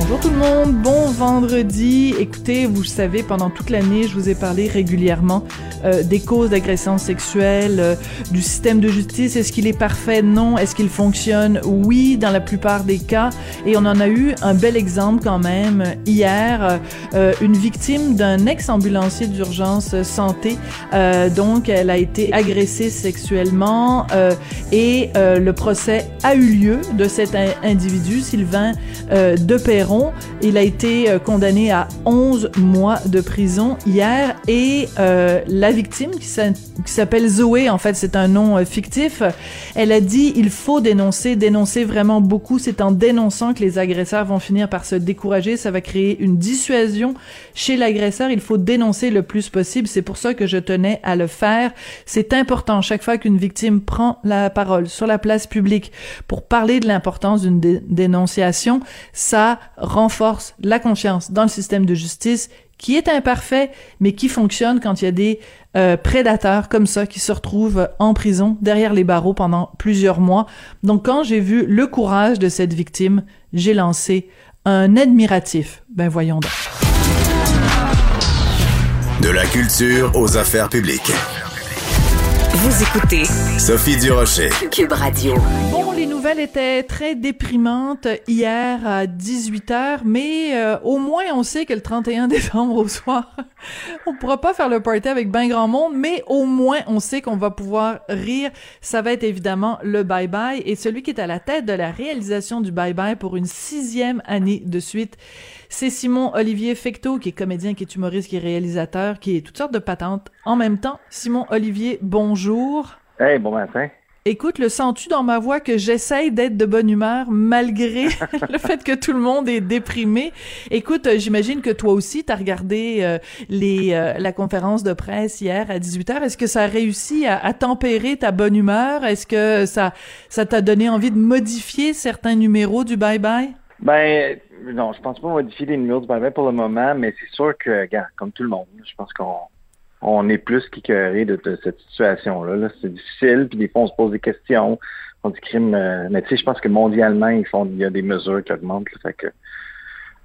Bonjour tout le monde, bon vendredi. Écoutez, vous savez, pendant toute l'année, je vous ai parlé régulièrement euh, des causes d'agression sexuelle, euh, du système de justice. Est-ce qu'il est parfait? Non. Est-ce qu'il fonctionne? Oui, dans la plupart des cas. Et on en a eu un bel exemple quand même hier. Euh, une victime d'un ex-ambulancier d'urgence santé. donc, elle a été agressée sexuellement et le procès a eu lieu de cet individu, Sylvain de. Il a été condamné à 11 mois de prison hier et la la victime, qui s'appelle Zoé, en fait, c'est un nom euh, fictif, elle a dit il faut dénoncer, dénoncer vraiment beaucoup. C'est en dénonçant que les agresseurs vont finir par se décourager. Ça va créer une dissuasion chez l'agresseur. Il faut dénoncer le plus possible. C'est pour ça que je tenais à le faire. C'est important chaque fois qu'une victime prend la parole sur la place publique pour parler de l'importance d'une dénonciation. Ça renforce la confiance dans le système de justice qui est imparfait, mais qui fonctionne quand il y a des euh, prédateurs comme ça qui se retrouvent en prison derrière les barreaux pendant plusieurs mois. Donc quand j'ai vu le courage de cette victime, j'ai lancé un admiratif. Ben voyons donc. De la culture aux affaires publiques. Vous écoutez Sophie Durocher. Cube Radio. Bon, les nouvelles étaient très déprimantes hier à 18h, mais euh, au moins on sait que le 31 décembre au soir, on pourra pas faire le party avec ben grand monde, mais au moins on sait qu'on va pouvoir rire. Ça va être évidemment le bye-bye et celui qui est à la tête de la réalisation du bye-bye pour une sixième année de suite, c'est Simon Olivier Fecteau, qui est comédien, qui est humoriste, qui est réalisateur, qui est toutes sortes de patentes en même temps. Simon Olivier, bonjour. Hey, bon matin. Écoute, le sens-tu dans ma voix que j'essaye d'être de bonne humeur malgré le fait que tout le monde est déprimé? Écoute, euh, j'imagine que toi aussi, tu as regardé euh, les, euh, la conférence de presse hier à 18h. Est-ce que ça a réussi à, à tempérer ta bonne humeur? Est-ce que ça ça t'a donné envie de modifier certains numéros du bye-bye? Ben, non, je pense pas modifier les numéros du bye pour le moment, mais c'est sûr que, comme tout le monde, je pense qu'on on est plus qu'écœuré de, de, cette situation-là. -là, c'est difficile, puis des fois, on se pose des questions, on dit crime, euh, mais tu sais, je pense que mondialement, ils font, il y a des mesures qui augmentent, là, fait que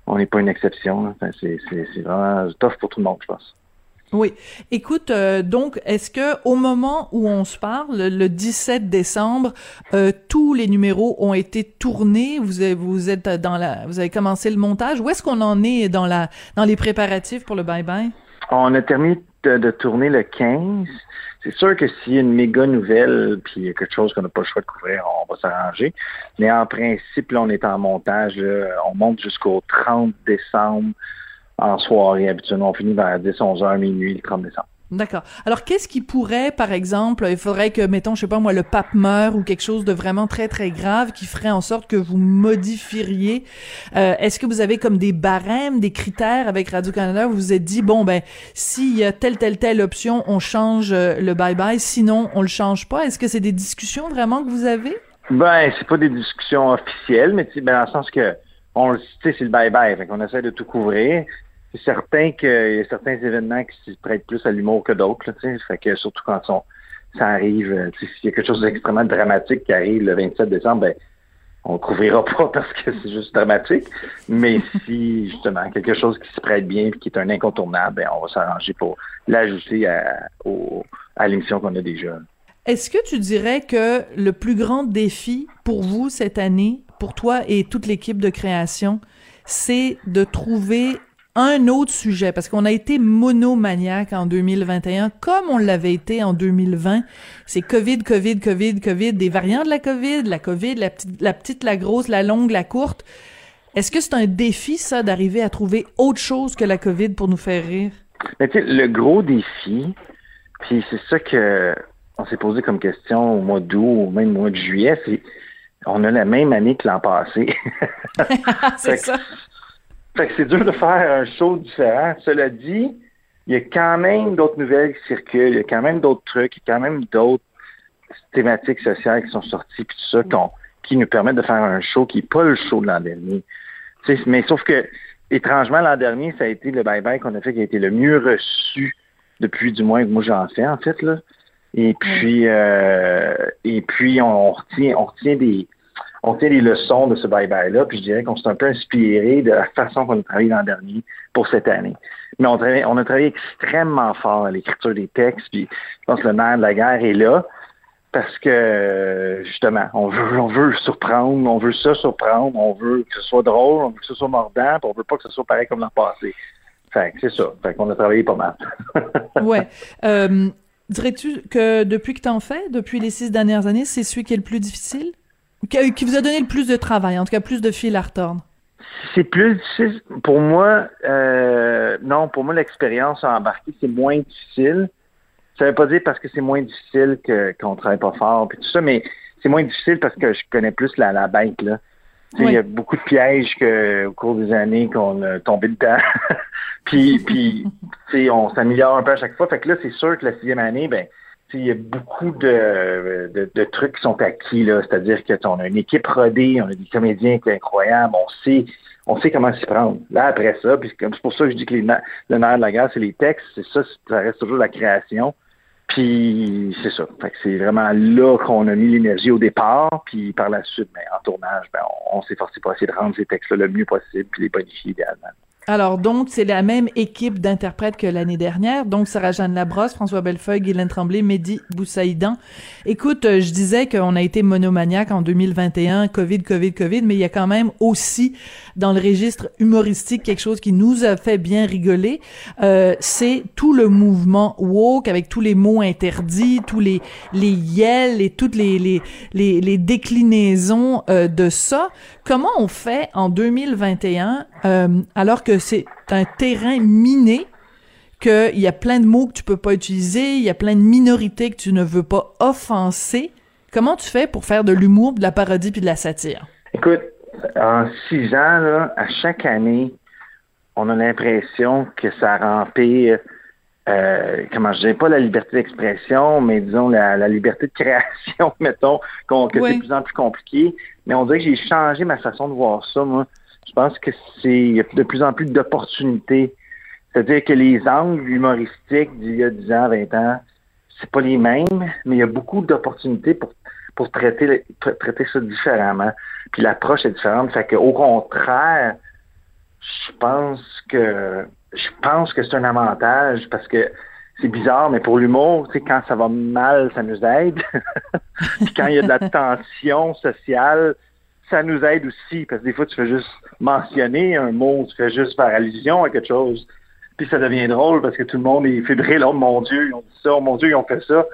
on n'est pas une exception. Enfin, c'est, c'est, c'est vraiment tough pour tout le monde, je pense. Oui. Écoute, euh, donc, est-ce que au moment où on se parle, le 17 décembre, euh, tous les numéros ont été tournés? Vous avez, vous êtes dans la, vous avez commencé le montage? Où est-ce qu'on en est dans la, dans les préparatifs pour le bye bye On a terminé de, tourner le 15. C'est sûr que s'il y a une méga nouvelle, puis il y a quelque chose qu'on n'a pas le choix de couvrir, on va s'arranger. Mais en principe, là, on est en montage. on monte jusqu'au 30 décembre en soirée. Habituellement, on finit vers 10, 11 heures, minuit, le 30 décembre. D'accord. Alors, qu'est-ce qui pourrait, par exemple, il faudrait que, mettons, je sais pas moi, le pape meure ou quelque chose de vraiment très, très grave qui ferait en sorte que vous modifieriez. Euh, Est-ce que vous avez comme des barèmes, des critères avec Radio-Canada vous vous êtes dit, bon, ben, s'il y a telle, telle, telle option, on change euh, le bye-bye, sinon on le change pas? Est-ce que c'est des discussions vraiment que vous avez? Ben, c'est pas des discussions officielles, mais ben, dans le sens que on le c'est le bye-bye. Fait qu'on essaie de tout couvrir. C'est certain qu'il y a certains événements qui se prêtent plus à l'humour que d'autres. Fait que surtout quand ça arrive, euh, s'il y a quelque chose d'extrêmement dramatique qui arrive le 27 décembre, ben on ne couvrira pas parce que c'est juste dramatique. Mais si justement quelque chose qui se prête bien et qui est un incontournable, ben, on va s'arranger pour l'ajouter à, à l'émission qu'on a déjà. Est-ce que tu dirais que le plus grand défi pour vous cette année, pour toi et toute l'équipe de création, c'est de trouver un autre sujet, parce qu'on a été monomaniaque en 2021, comme on l'avait été en 2020. C'est COVID, COVID, COVID, COVID, des variants de la COVID, la COVID, la petite, la petite, la grosse, la longue, la courte. Est-ce que c'est un défi, ça, d'arriver à trouver autre chose que la COVID pour nous faire rire? Mais tu sais, le gros défi, puis c'est ça que on s'est posé comme question au mois d'août ou même au mois de juillet, c'est on a la même année que l'an passé. c'est ça. Fait que c'est dur de faire un show différent. Cela dit, il y a quand même d'autres nouvelles qui circulent, il y a quand même d'autres trucs, il y a quand même d'autres thématiques sociales qui sont sorties, puis tout ça, qui nous permettent de faire un show qui n'est pas le show de l'an dernier. mais sauf que, étrangement, l'an dernier, ça a été le bye-bye qu'on a fait qui a été le mieux reçu depuis du moins que moi j'en fais, en fait, là. Et puis, euh, et puis on retient, on retient des, on tient les leçons de ce bye-bye-là, puis je dirais qu'on s'est un peu inspiré de la façon qu'on a travaillé l'an dernier pour cette année. Mais on, on a travaillé extrêmement fort à l'écriture des textes, puis je pense que le nerf de la guerre est là, parce que justement, on veut, on veut surprendre, on veut ça surprendre, on veut que ce soit drôle, on veut que ce soit mordant, puis on veut pas que ce soit pareil comme l'an passé. Fait que c'est ça. Fait qu'on a travaillé pas mal. ouais. Euh, dirais-tu que depuis que tu en fais, depuis les six dernières années, c'est celui qui est le plus difficile? Qui vous a donné le plus de travail, en tout cas plus de fil à retordre? C'est plus difficile. Pour moi, euh, non, pour moi, l'expérience à embarquer, c'est moins difficile. Ça veut pas dire parce que c'est moins difficile qu'on travaille pas fort puis tout ça, mais c'est moins difficile parce que je connais plus la, la bête, là. Il y a beaucoup de pièges que, au cours des années qu'on a tombé dedans. puis, puis on s'améliore un peu à chaque fois. Fait que là, c'est sûr que la sixième année, ben, il y a beaucoup de, trucs qui sont acquis, là. C'est-à-dire qu'on a une équipe rodée, on a des comédiens qui sont incroyables, on sait, on sait comment s'y prendre. Là, après ça, puis c'est pour ça que je dis que le nerf de la guerre, c'est les textes, c'est ça, ça reste toujours la création. Puis c'est ça. Que c'est vraiment là qu'on a mis l'énergie au départ, puis par la suite, ben, en tournage, ben, on, s'est forcé pour essayer de rendre ces textes-là le mieux possible, puis les bonifier idéalement. Alors donc, c'est la même équipe d'interprètes que l'année dernière. Donc, Sarah-Jeanne Labrosse, François Bellefeuille, Guylaine Tremblay, Mehdi Boussaïdan. Écoute, euh, je disais qu'on a été monomaniaque en 2021, Covid, Covid, Covid, mais il y a quand même aussi dans le registre humoristique quelque chose qui nous a fait bien rigoler. Euh, c'est tout le mouvement woke avec tous les mots interdits, tous les les yels et toutes les les les, les déclinaisons euh, de ça. Comment on fait en 2021 euh, alors que c'est un terrain miné, qu'il y a plein de mots que tu peux pas utiliser, il y a plein de minorités que tu ne veux pas offenser. Comment tu fais pour faire de l'humour, de la parodie puis de la satire? Écoute, en six ans, là, à chaque année, on a l'impression que ça remplit, euh, comment je dirais pas la liberté d'expression, mais disons la, liberté de création, mettons, que c'est de plus en plus compliqué. Mais on dirait que j'ai changé ma façon de voir ça, moi. Je pense que c'est il y a de plus en plus d'opportunités. C'est-à-dire que les angles humoristiques d'il y a 10 ans, 20 ans, c'est pas les mêmes, mais il y a beaucoup d'opportunités pour, pour traiter, traiter ça différemment. Puis l'approche est différente. Fait que, au contraire, je pense que je pense que c'est un avantage parce que c'est bizarre, mais pour l'humour, tu sais, quand ça va mal, ça nous aide. Puis quand il y a de la tension sociale, ça nous aide aussi, parce que des fois, tu fais juste mentionner un mot, tu fais juste faire allusion à quelque chose, puis ça devient drôle parce que tout le monde est fébrile, oh mon Dieu, ils ont dit ça, oh mon Dieu, ils ont fait ça.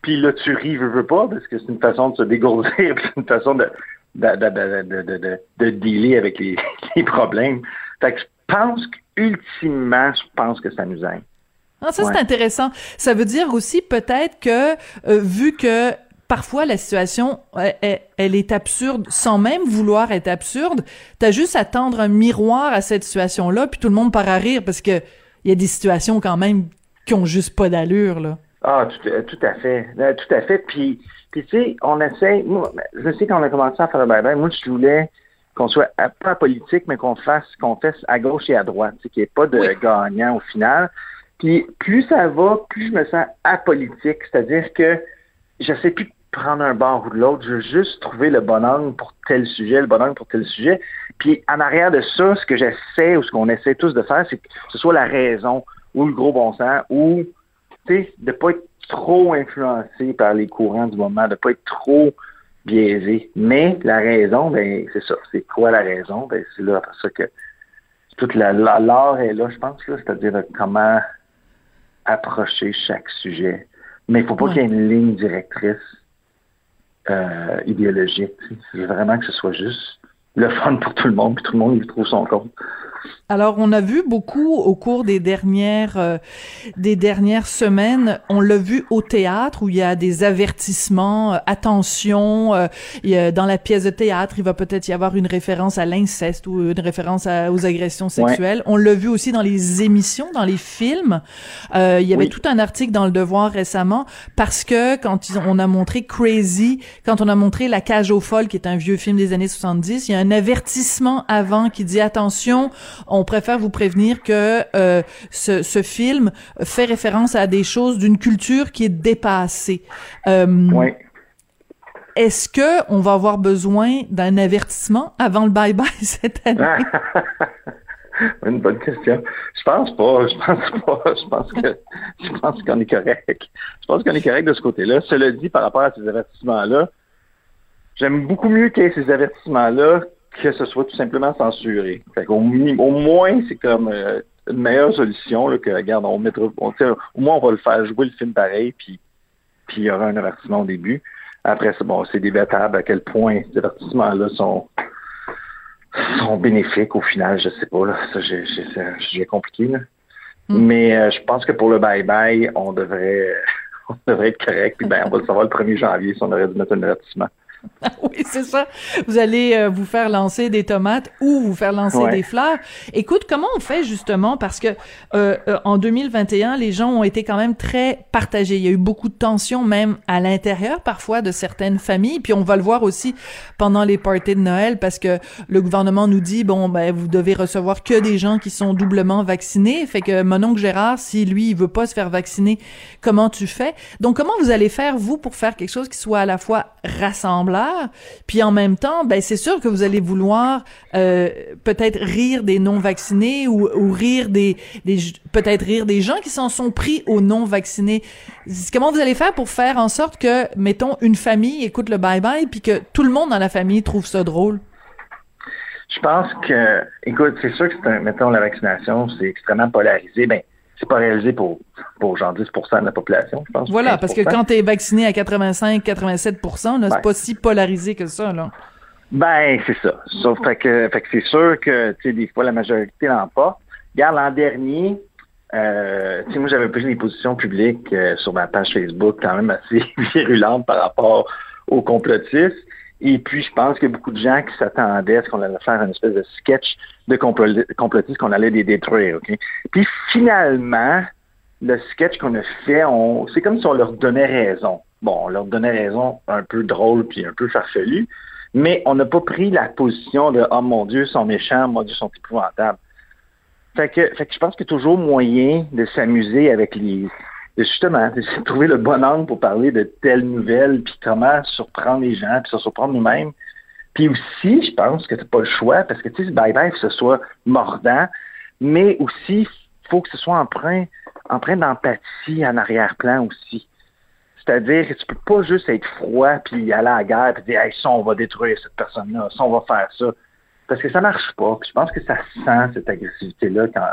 Puis là, tu ris, veux, veux pas, parce que c'est une façon de se dégourdir, c'est une façon de, de, de, de, de, de dealer avec les, les problèmes. Fait que je pense qu'ultimement, je pense que ça nous aide. Ah, ça, c'est intéressant. Ça veut dire aussi peut-être que, euh, vu que parfois la situation elle, est absurde sans même vouloir être absurde. T'as juste à tendre un miroir à cette situation-là, puis tout le monde part à rire parce que il y a des situations quand même qui ont juste pas d'allure là. Ah, tout, euh, tout, à fait, euh, tout à fait. Puis, puis tu sais, on essaie. Moi, je sais qu'on a commencé à faire le bye-bye. Moi, je voulais qu'on soit pas politique, mais qu'on fasse qu'on fasse à gauche et à droite, qu'il n'y ait pas de gagnant au final. Puis plus ça va, plus je me sens apolitique, c'est-à-dire que je sais plus prendre un bord ou de l'autre. Je veux juste trouver le bon angle pour tel sujet, le bon angle pour tel sujet. Puis en arrière de ça, ce que j'essaie ou ce qu'on essaie tous de faire, c'est que ce soit la raison ou le gros bon sens ou de ne pas être trop influencé par les courants du moment, de ne pas être trop biaisé. Mais la raison, ben c'est ça. C'est quoi la raison? Ben, c'est là ça que toute la l'art est là, je pense, c'est-à-dire comment approcher chaque sujet. Mais il faut pas qu'il y ait une ligne directrice euh, idéologique. Je veux vraiment que ce soit juste le fun pour tout le monde, puis tout le monde y trouve son compte. Alors, on a vu beaucoup au cours des dernières euh, des dernières semaines. On l'a vu au théâtre où il y a des avertissements. Euh, attention, euh, il y a, dans la pièce de théâtre, il va peut-être y avoir une référence à l'inceste ou une référence aux agressions sexuelles. On l'a vu aussi dans les émissions, dans les films. il y avait tout un article dans le Devoir récemment parce que quand on a montré Crazy, quand on a montré La cage aux folles, qui est un vieux film des années 70, il y a un avertissement avant qui dit attention on préfère vous prévenir que euh, ce, ce, film fait référence à des choses d'une culture qui est dépassée. Euh, oui. Est-ce que on va avoir besoin d'un avertissement avant le bye bye cette année? Une bonne question. Je pense pas. Je pense pas. Je pense que je pense qu'on est correct. Je pense qu'on est correct de ce côté-là. Cela dit, par rapport à ces avertissements-là, j'aime beaucoup mieux qu'il y ait ces avertissements-là que ce soit tout simplement censuré. Fait au, au moins, c'est comme euh, une meilleure solution là, que, regarde, on mettra, on, au moins on va le faire jouer le film pareil, puis puis il y aura un avertissement au début. Après, c'est bon, c'est débattable à quel point ces avertissements-là sont sont bénéfiques au final, je sais pas, là. Ça, j'ai compliqué, là. Mm. Mais euh, je pense que pour le bye-bye, on devrait on devrait être correct, puis ben, on va le savoir le 1er janvier si on aurait dû mettre un avertissement. oui, c'est ça. Vous allez euh, vous faire lancer des tomates ou vous faire lancer des fleurs. Écoute, comment on fait justement? Parce que euh, euh, en 2021, les gens ont été quand même très partagés. Il y a eu beaucoup de tensions même à l'intérieur parfois de certaines familles. Puis on va le voir aussi pendant les parties de Noël parce que le gouvernement nous dit bon ben vous devez recevoir que des gens qui sont doublement vaccinés. Fait que mon oncle Gérard, si lui il veut pas se faire vacciner, comment tu fais? Donc comment vous allez faire vous pour faire quelque chose qui soit à la fois puis en même temps, ben c'est sûr que vous allez vouloir euh, peut-être rire des non vaccinés ou, rire des, peut-être rire des gens qui s'en sont pris aux non vaccinés. Comment vous allez faire pour faire en sorte que mettons une famille écoute le bye bye puis que tout le monde dans la famille trouve ça drôle? Je pense que, écoute, c'est sûr que, mettons, la vaccination, c'est extrêmement polarisé. Ben, c'est pas réalisé pour, pour genre 10% de la population, je pense. Voilà, parce que quand tu es vacciné à 85-87% c'est pas si polarisé que ça, là. Ben, c'est ça. Sauf que, fait que c'est sûr que, tu sais, des fois, la majorité n'en pas. Regarde, l'an dernier, euh, tu sais, moi, j'avais pris des positions publiques euh, sur ma page Facebook quand même assez virulentes par rapport aux complotistes. Et puis, je pense qu'il y a beaucoup de gens qui s'attendaient à ce qu'on allait faire une espèce de sketch de complotistes qu'on allait les détruire. OK? Puis, finalement, le sketch qu'on a fait, c'est comme si on leur donnait raison. Bon, on leur donnait raison un peu drôle puis un peu farfelu, mais on n'a pas pris la position de « Oh mon Dieu, ils sont méchants, mon Dieu, ils sont épouvantables ». Fait que, fait que je pense qu'il y a toujours moyen de s'amuser avec les, justement, trouver le bon angle pour parler de telles nouvelles, puis comment surprendre les gens, puis se surprendre nous-mêmes. Puis aussi, je pense que c'est pas le choix, parce que tu sais, bye-bye, que ce soit mordant, mais aussi, faut que ce soit empreint, empreint d'empathie en arrière-plan aussi. C'est-à-dire que tu peux pas juste être froid puis aller à la guerre puis dire hey, ça, on va détruire cette personne-là, ça, on va faire ça. Parce que ça marche pas. je pense que ça sent cette agressivité-là quand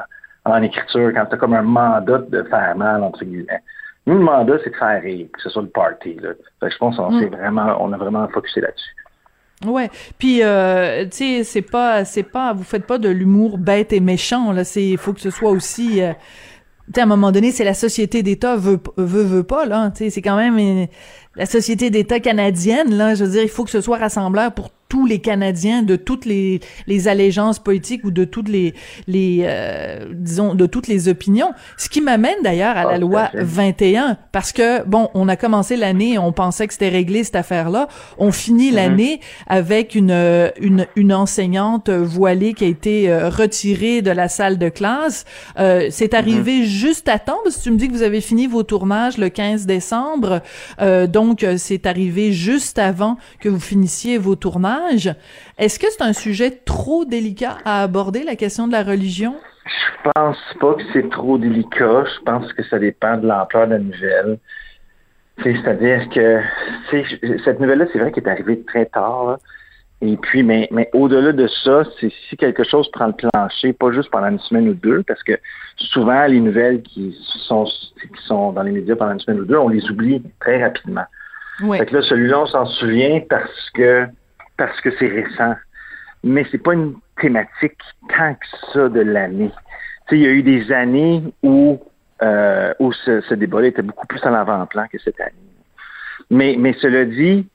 en écriture quand tu as comme un mandat de faire mal, entre guillemets. Nous, le mandat, c'est de faire rire, que ce soit le party. Là. je pense qu'on mm. vraiment, on a vraiment focusé là-dessus. Ouais, puis euh, tu sais, c'est pas, c'est pas, vous faites pas de l'humour bête et méchant là. C'est, il faut que ce soit aussi. Euh, tu sais, à un moment donné, c'est la société d'État veut, veut, veut pas là. Tu sais, c'est quand même la société d'État canadienne là. Je veux dire, il faut que ce soit rassembleur pour tous les Canadiens de toutes les, les allégeances politiques ou de toutes les, les euh, disons, de toutes les opinions. Ce qui m'amène d'ailleurs à la ah, loi 21, parce que, bon, on a commencé l'année, on pensait que c'était réglé cette affaire-là. On finit mm-hmm. l'année avec une, une, une enseignante voilée qui a été euh, retirée de la salle de classe. Euh, c'est arrivé mm-hmm. juste à temps, parce que tu me dis que vous avez fini vos tournages le 15 décembre. Euh, donc, c'est arrivé juste avant que vous finissiez vos tournages. Est-ce que c'est un sujet trop délicat à aborder, la question de la religion? Je pense pas que c'est trop délicat. Je pense que ça dépend de l'ampleur de la nouvelle. C'est-à-dire que cette nouvelle-là, c'est vrai qu'elle est arrivée très tard. Et puis, mais, mais au-delà de ça, c'est si quelque chose prend le plancher, pas juste pendant une semaine ou deux, parce que souvent, les nouvelles qui sont, qui sont dans les médias pendant une semaine ou deux, on les oublie très rapidement. Ouais. Fait que là, celui-là, on s'en souvient parce que parce que c'est récent. Mais c'est pas une thématique tant que ça de l'année. Il y a eu des années où, euh, où ce, ce débat-là était beaucoup plus en avant-plan que cette année. Mais, mais cela dit,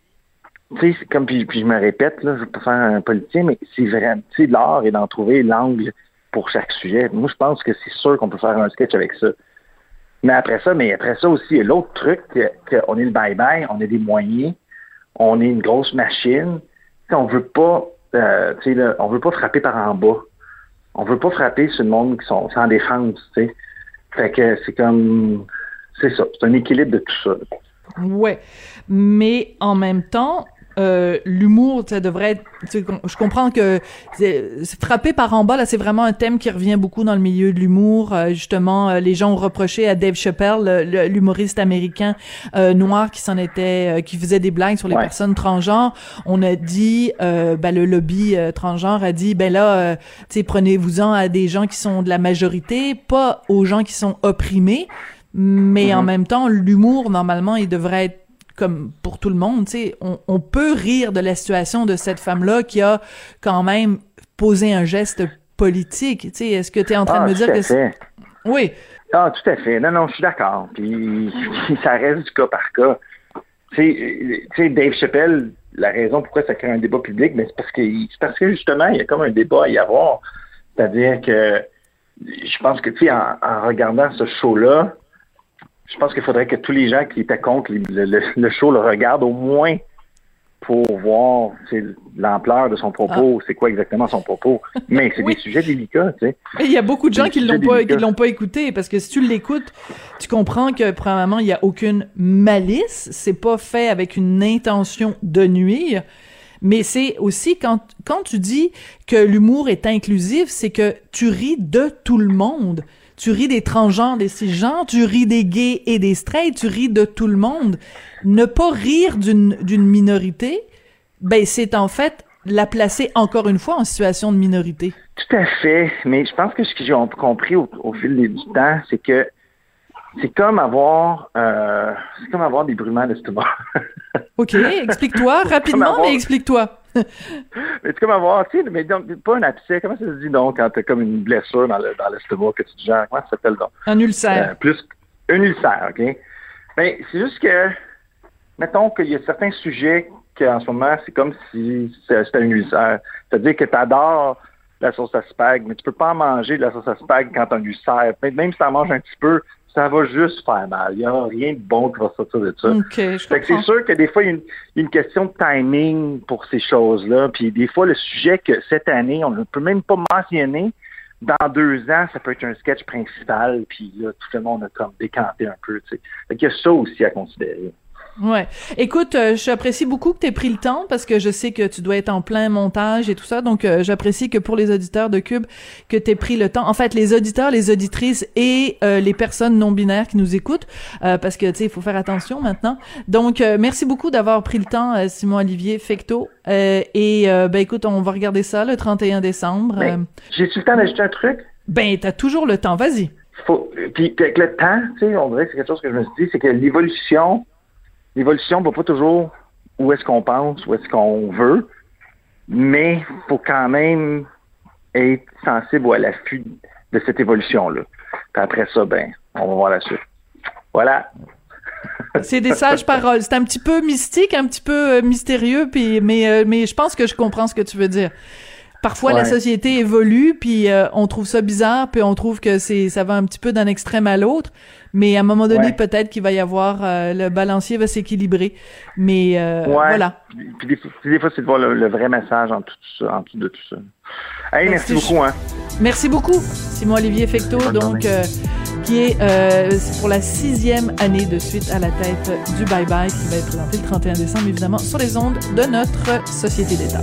tu sais, comme puis, je me répète, là, je vais pas faire un politicien, mais c'est vrai, tu sais, l'art est d'en trouver l'angle pour chaque sujet. Moi, je pense que c'est sûr qu'on peut faire un sketch avec ça. Mais après ça, mais après ça aussi, l'autre truc, que, que on est le bye-bye, on a des moyens, on est une grosse machine. On veut pas, euh, là, on veut pas frapper par en bas. On veut pas frapper sur le monde qui sont sans défense, tu sais. Fait que c'est comme, c'est ça, c'est un équilibre de tout ça. là. Ouais, mais en même temps, euh, l'humour, ça devrait être. Je comprends que frapper par en bas là, c'est vraiment un thème qui revient beaucoup dans le milieu de l'humour. Euh, justement, euh, les gens ont reproché à Dave Chappelle, le- le- l'humoriste américain euh, noir qui s'en était, euh, qui faisait des blagues sur les Ouais. personnes transgenres. On a dit, euh, ben le lobby euh, transgenre a dit, ben là, euh, tu prenez-vous-en à des gens qui sont de la majorité, pas aux gens qui sont opprimés. Mais en même temps, l'humour, normalement, il devrait être comme pour tout le monde, tu sais, on, on peut rire de la situation de cette femme-là qui a quand même posé un geste politique. Tu sais, est-ce que tu es en train Ah, de me dire que c'est- oui, Ah, tout à fait. Non, non, je suis d'accord. Puis, ça reste du cas par cas. Tu sais, Dave Chappelle, la raison pourquoi ça crée un débat public, mais c'est parce que c'est parce que justement, il y a comme un débat à y avoir. C'est-à-dire que je pense que tu sais, en, en regardant ce show-là, je pense qu'il faudrait que tous les gens qui étaient contre le, le- le show le regardent au moins pour voir l'ampleur de son propos, c'est quoi exactement son propos. Mais c'est Oui. des sujets délicats, tu sais. Il y a beaucoup de gens qui l'ont pas, qui l'ont pas écouté parce que si tu l'écoutes, tu comprends que premièrement il y a aucune malice, c'est pas fait avec une intention de nuire, mais c'est aussi quand quand tu dis que l'humour est inclusif, c'est que tu ris de tout le monde. Tu ris des transgenres, des cisgenres, tu ris des gays et des straight, tu ris de tout le monde. Ne pas rire d'une d'une minorité, ben c'est en fait la placer encore une fois en situation de minorité. Tout à fait, mais je pense que ce que j'ai compris au, au fil du temps, c'est que c'est comme avoir euh, c'est comme avoir des brûlements d'estomac. OK, explique-toi rapidement, avoir- mais explique-toi. Mais c'est comme avoir, tu sais, mais donc, pas un abcès, comment ça se dit donc quand t'as comme une blessure dans le dans l'estomac que tu te gères, comment ça s'appelle donc? Un ulcère. Euh, plus un ulcère, OK? Ben, c'est juste que, mettons qu'il y a certains sujets qu'en ce moment, c'est comme si c'était un ulcère. C'est-à-dire que tu adores la sauce à spag, mais tu peux pas en manger de la sauce à spag quand tu as un ulcère. Même même si tu en manges un petit peu, ça va juste faire mal. Il n'y a rien de bon qui va sortir de ça. OK, je Fait que comprends. c'est sûr que des fois, il y a une, il question de timing pour ces choses-là. Puis des fois, le sujet que cette année, on ne peut même pas mentionner, dans deux ans, ça peut être un sketch principal. Puis là, tout le monde a comme décanté un peu. Tu sais. Fait qu'il y a ça aussi à considérer. Ouais. Écoute, euh, j'apprécie beaucoup que tu aies pris le temps parce que je sais que tu dois être en plein montage et tout ça. Donc, euh, j'apprécie que pour les auditeurs de Cube, que tu aies pris le temps. En fait, les auditeurs, les auditrices et euh, les personnes non binaires qui nous écoutent, euh, parce que, tu sais, il faut faire attention maintenant. Donc, euh, merci beaucoup d'avoir pris le temps, euh, Simon-Olivier Fecto. Euh, et, euh, ben, écoute, on va regarder ça le 31 décembre. J'ai-tu le temps d'ajouter un truc? ben, t'as toujours le temps. Vas-y. Faut, puis avec le temps, tu sais, on dirait que c'est quelque chose que je me suis dit, c'est que l'évolution, l'évolution va pas toujours où est-ce qu'on pense, où est-ce qu'on veut, mais faut quand même être sensible à l'affût de cette évolution-là. Après ça, ben, on va voir la suite. Voilà. C'est des sages paroles. C'est un petit peu mystique, un petit peu euh, mystérieux, puis mais euh, mais je pense que je comprends ce que tu veux dire. Parfois, la société évolue, puis euh, on trouve ça bizarre, puis on trouve que c'est ça va un petit peu d'un extrême à l'autre. Mais à un moment donné, Ouais. peut-être qu'il va y avoir euh, le balancier va s'équilibrer. Mais euh, Ouais. voilà. Puis, des, fois- c'est de voir le, le vrai message en tout ça, en dessous de tout ça. Hey, Merci. merci beaucoup, hein. Merci beaucoup, Simon-Olivier Fecto, Bonne donc euh, qui est euh, c'est pour la sixième année de suite à la tête du Bye Bye, qui va être présenté le 31 décembre, évidemment, sur les ondes de notre société d'État.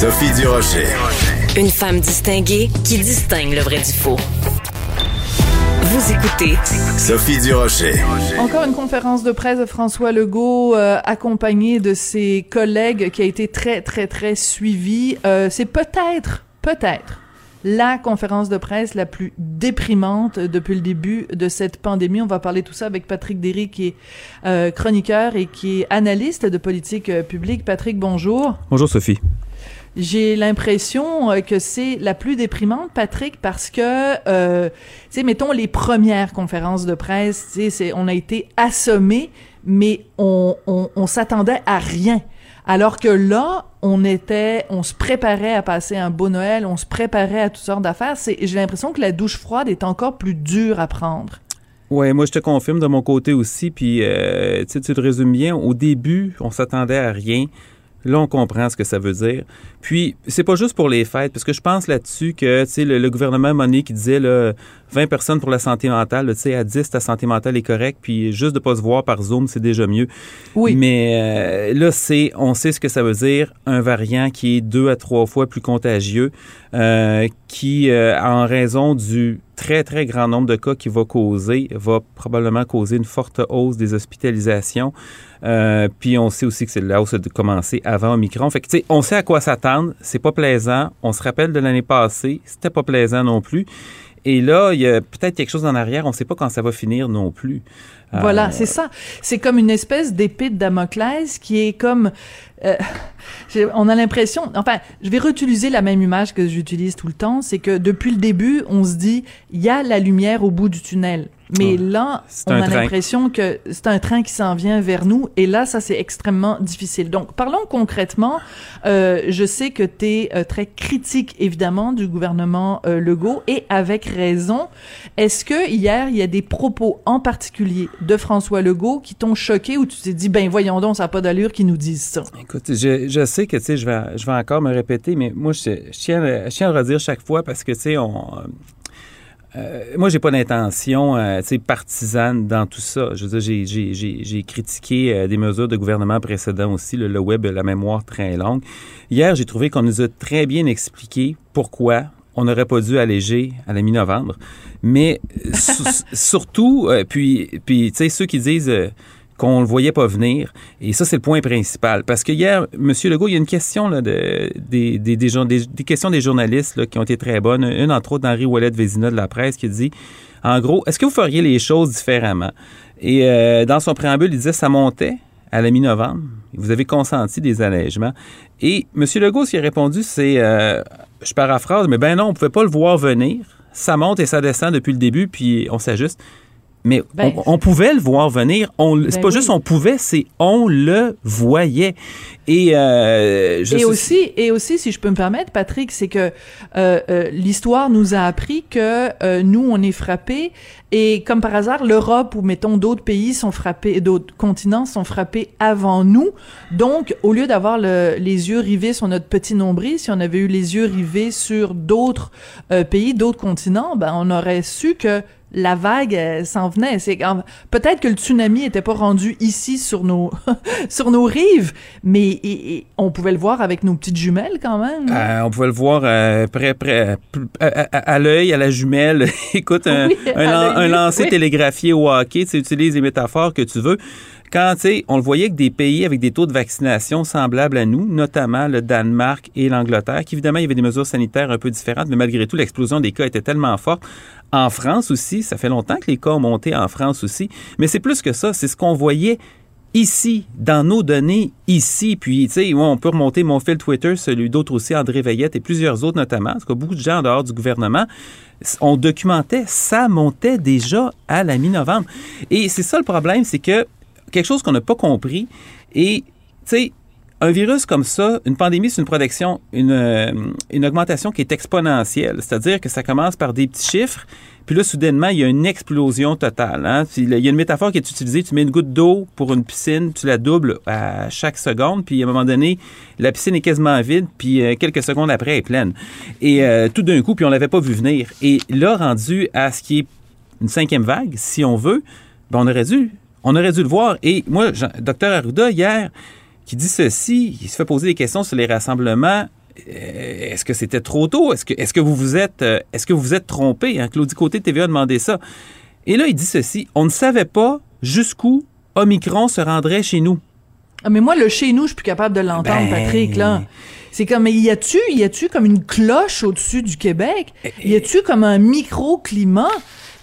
Sophie Durocher. Une femme distinguée qui distingue le vrai du faux. Vous écoutez Sophie Durocher. Encore une conférence de presse de François Legault euh, accompagné de ses collègues qui a été très, très, très suivie. Euh, c'est peut-être, peut-être la conférence de presse la plus déprimante depuis le début de cette pandémie. On va parler tout ça avec Patrick Derry, qui est euh, chroniqueur et qui est analyste de politique euh, publique. Patrick, bonjour. Bonjour Sophie. J'ai l'impression euh, que c'est la plus déprimante, Patrick, parce que, euh, tu sais, mettons les premières conférences de presse, tu sais, on a été assommés, mais on, on, s'attendait à rien. Alors que là, on était, on se préparait à passer un beau Noël, on se préparait à toutes sortes d'affaires. J'ai l'impression que la douche froide est encore plus dure à prendre. Ouais, moi je te confirme de mon côté aussi. Puis euh, tu te résumes bien. Au début, on s'attendait à rien. Là, on comprend ce que ça veut dire. Puis, c'est pas juste pour les fêtes, parce que je pense là-dessus que, tu sais, le, le, gouvernement Money qui disait, là, 20 personnes pour la santé mentale, tu sais, à 10, ta santé mentale est correcte, puis juste de pas se voir par Zoom, c'est déjà mieux. Oui. Mais euh, là, c'est, on sait ce que ça veut dire, un variant qui est deux à trois fois plus contagieux, euh, qui, euh, en raison du très, très grand nombre de cas qu'il va causer, va probablement causer une forte hausse des hospitalisations. Euh, puis on sait aussi que c'est la hausse de commencer avant Omicron. Fait que, tu sais, on sait à quoi s'attendre. C'est pas plaisant. On se rappelle de l'année passée. C'était pas plaisant non plus. Et là, il y a peut-être quelque chose en arrière. On ne sait pas quand ça va finir non plus. Voilà, euh... c'est ça. C'est comme une espèce d'épée de Damoclès qui est comme... Euh, on a l'impression... Enfin, je vais réutiliser la même image que j'utilise tout le temps. C'est que depuis le début, on se dit, il y a la lumière au bout du tunnel. Mais là, on a l'impression que c'est un train qui s'en vient vers nous. Et là, ça, c'est extrêmement difficile. Donc, parlons concrètement. Euh, je sais que tu es euh, très critique, évidemment, du gouvernement euh, Legault, et avec raison. Est-ce que hier, il y a des propos en particulier de François Legault qui t'ont choqué ou tu t'es dit, ben voyons donc, ça n'a pas d'allure qu'ils nous disent ça? Écoute, je, je sais que, tu sais, je vais, je vais encore me répéter, mais moi, je, je, tiens, je tiens à le redire chaque fois parce que, tu sais, on euh, moi, j'ai pas d'intention euh, partisane dans tout ça. Je veux dire, j'ai critiqué euh, des mesures de gouvernement précédents aussi. Le, le web la mémoire très longue. Hier, j'ai trouvé qu'on nous a très bien expliqué pourquoi on n'aurait pas dû alléger à la mi-novembre. Mais surtout, euh, puis, puis tu sais, ceux qui disent qu'on ne le voyait pas venir. Et ça, c'est le point principal. Parce que hier, M. Legault, il y a une question des, questions des journalistes qui ont été très bonnes. Une, entre autres, d'Henri Ouellet-Vézina de la presse qui dit, en gros, est-ce que vous feriez les choses différemment? Et euh, dans son préambule, il disait, ça montait à la mi-novembre. Vous avez consenti des allègements. Et M. Legault, ce qu'il a répondu, c'est, euh, je paraphrase, mais ben non, on ne pouvait pas le voir venir. Ça monte et ça descend depuis le début, puis on s'ajuste. Mais ben, on, on, pouvait le voir venir. On, ben c'est pas oui. juste on pouvait, c'est on le voyait. Et, euh, je et aussi, et aussi, si je peux me permettre, Patrick, c'est que euh, euh, l'histoire nous a appris que euh, nous, on est frappés. Et comme par hasard, l'Europe ou mettons d'autres pays sont frappés, d'autres continents sont frappés avant nous. Donc, au lieu d'avoir le, les yeux rivés sur notre petit nombril, si on avait eu les yeux rivés sur d'autres euh, pays, d'autres continents, ben on aurait su que la vague euh, s'en venait. C'est peut-être que le tsunami était pas rendu ici sur nos sur nos rives, mais et, et on pouvait le voir avec nos petites jumelles quand même. Euh, on pouvait le voir euh, près près à, à, à l'œil à la jumelle. Écoute un, oui, un, un lancer oui. télégraphié au hockey, tu utilises les métaphores que tu veux quand, tu sais, on le voyait que des pays avec des taux de vaccination semblables à nous, notamment le Danemark et l'Angleterre, qu'évidemment, il y avait des mesures sanitaires un peu différentes, mais malgré tout, l'explosion des cas était tellement forte. En France aussi, ça fait longtemps que les cas ont monté en France aussi, mais c'est plus que ça, c'est ce qu'on voyait ici, dans nos données, ici. Puis, tu sais, on peut remonter mon fil Twitter, celui d'autres aussi, André Veillette et plusieurs autres notamment, parce que beaucoup de gens en dehors du gouvernement, on documentait, ça montait déjà à la mi-novembre. Et c'est ça le problème, c'est que quelque chose qu'on n'a pas compris. Et, tu sais, un virus comme ça, une pandémie, c'est une protection, une, une augmentation qui est exponentielle. C'est-à-dire que ça commence par des petits chiffres, Puis là, soudainement, il y a une explosion totale. Hein? Il y a une métaphore qui est utilisée. Tu mets une goutte d'eau pour une piscine, tu la doubles à chaque seconde, puis à un moment donné, la piscine est quasiment vide, puis euh, quelques secondes après, elle est pleine. Et euh, tout d'un coup, puis on l'avait pas vu venir. Et là, rendu à ce qui est une cinquième vague, si on veut, ben, on aurait dû. On aurait dû le voir. Et moi, docteur Arruda, hier, qui dit ceci, il se fait poser des questions sur les rassemblements. Euh, Est-ce que c'était trop tôt? Est-ce que, est-ce que vous vous êtes, euh, est-ce que vous vous êtes trompé? Hein? Claudie Côté de TVA a demandé ça. Et là, il dit ceci. On ne savait pas jusqu'où Omicron se rendrait chez nous. Ah, mais moi, le chez nous, je suis plus capable de l'entendre, Ben. Patrick, là. C'est comme, y a-tu, y a-tu comme une cloche au-dessus du Québec? Y a-tu comme un microclimat?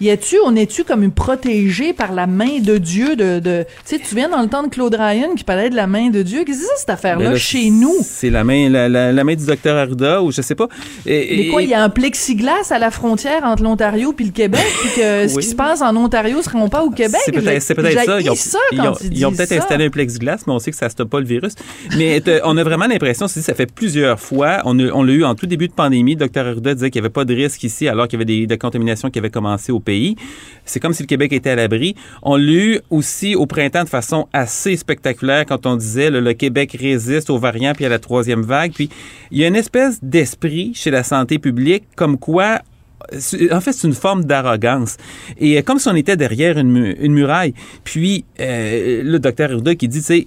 Y a-tu, on est-tu comme une protégée par la main de Dieu de, de, tu sais, tu viens dans le temps de Claude Ryan qui parlait de la main de Dieu. Qu'est-ce que c'est cette affaire-là, Ben là, chez nous? C'est la main, la, la- la main du docteur Arruda, ou je sais pas. Et- Mais quoi, et- il y a un plexiglas à la frontière entre l'Ontario puis le Québec, puis que ce qui se passe en Ontario se rend pas au Québec? C'est peut-être c'est peut-être ça. Ils ont, ils ont- ils peut-être installé un plexiglas, mais on sait que ça stoppe pas le virus. Mais euh, on a vraiment l'impression, ça fait plusieurs fois, on, l'a eu en tout début de pandémie, le docteur Arruda disait qu'il n'y avait pas de risque ici alors qu'il y avait des, contaminations qui avaient commencé au pays. C'est comme si le Québec était à l'abri. On l'a eu aussi au printemps de façon assez spectaculaire quand on disait le, le Québec résiste aux variants puis à la troisième vague. Puis il y a une espèce d'esprit chez la santé publique comme quoi c'est- en fait, c'est une forme d'arrogance. Et euh, comme si on était derrière une, mu- une muraille. Puis, euh, le docteur Arruda qui dit, tu sais,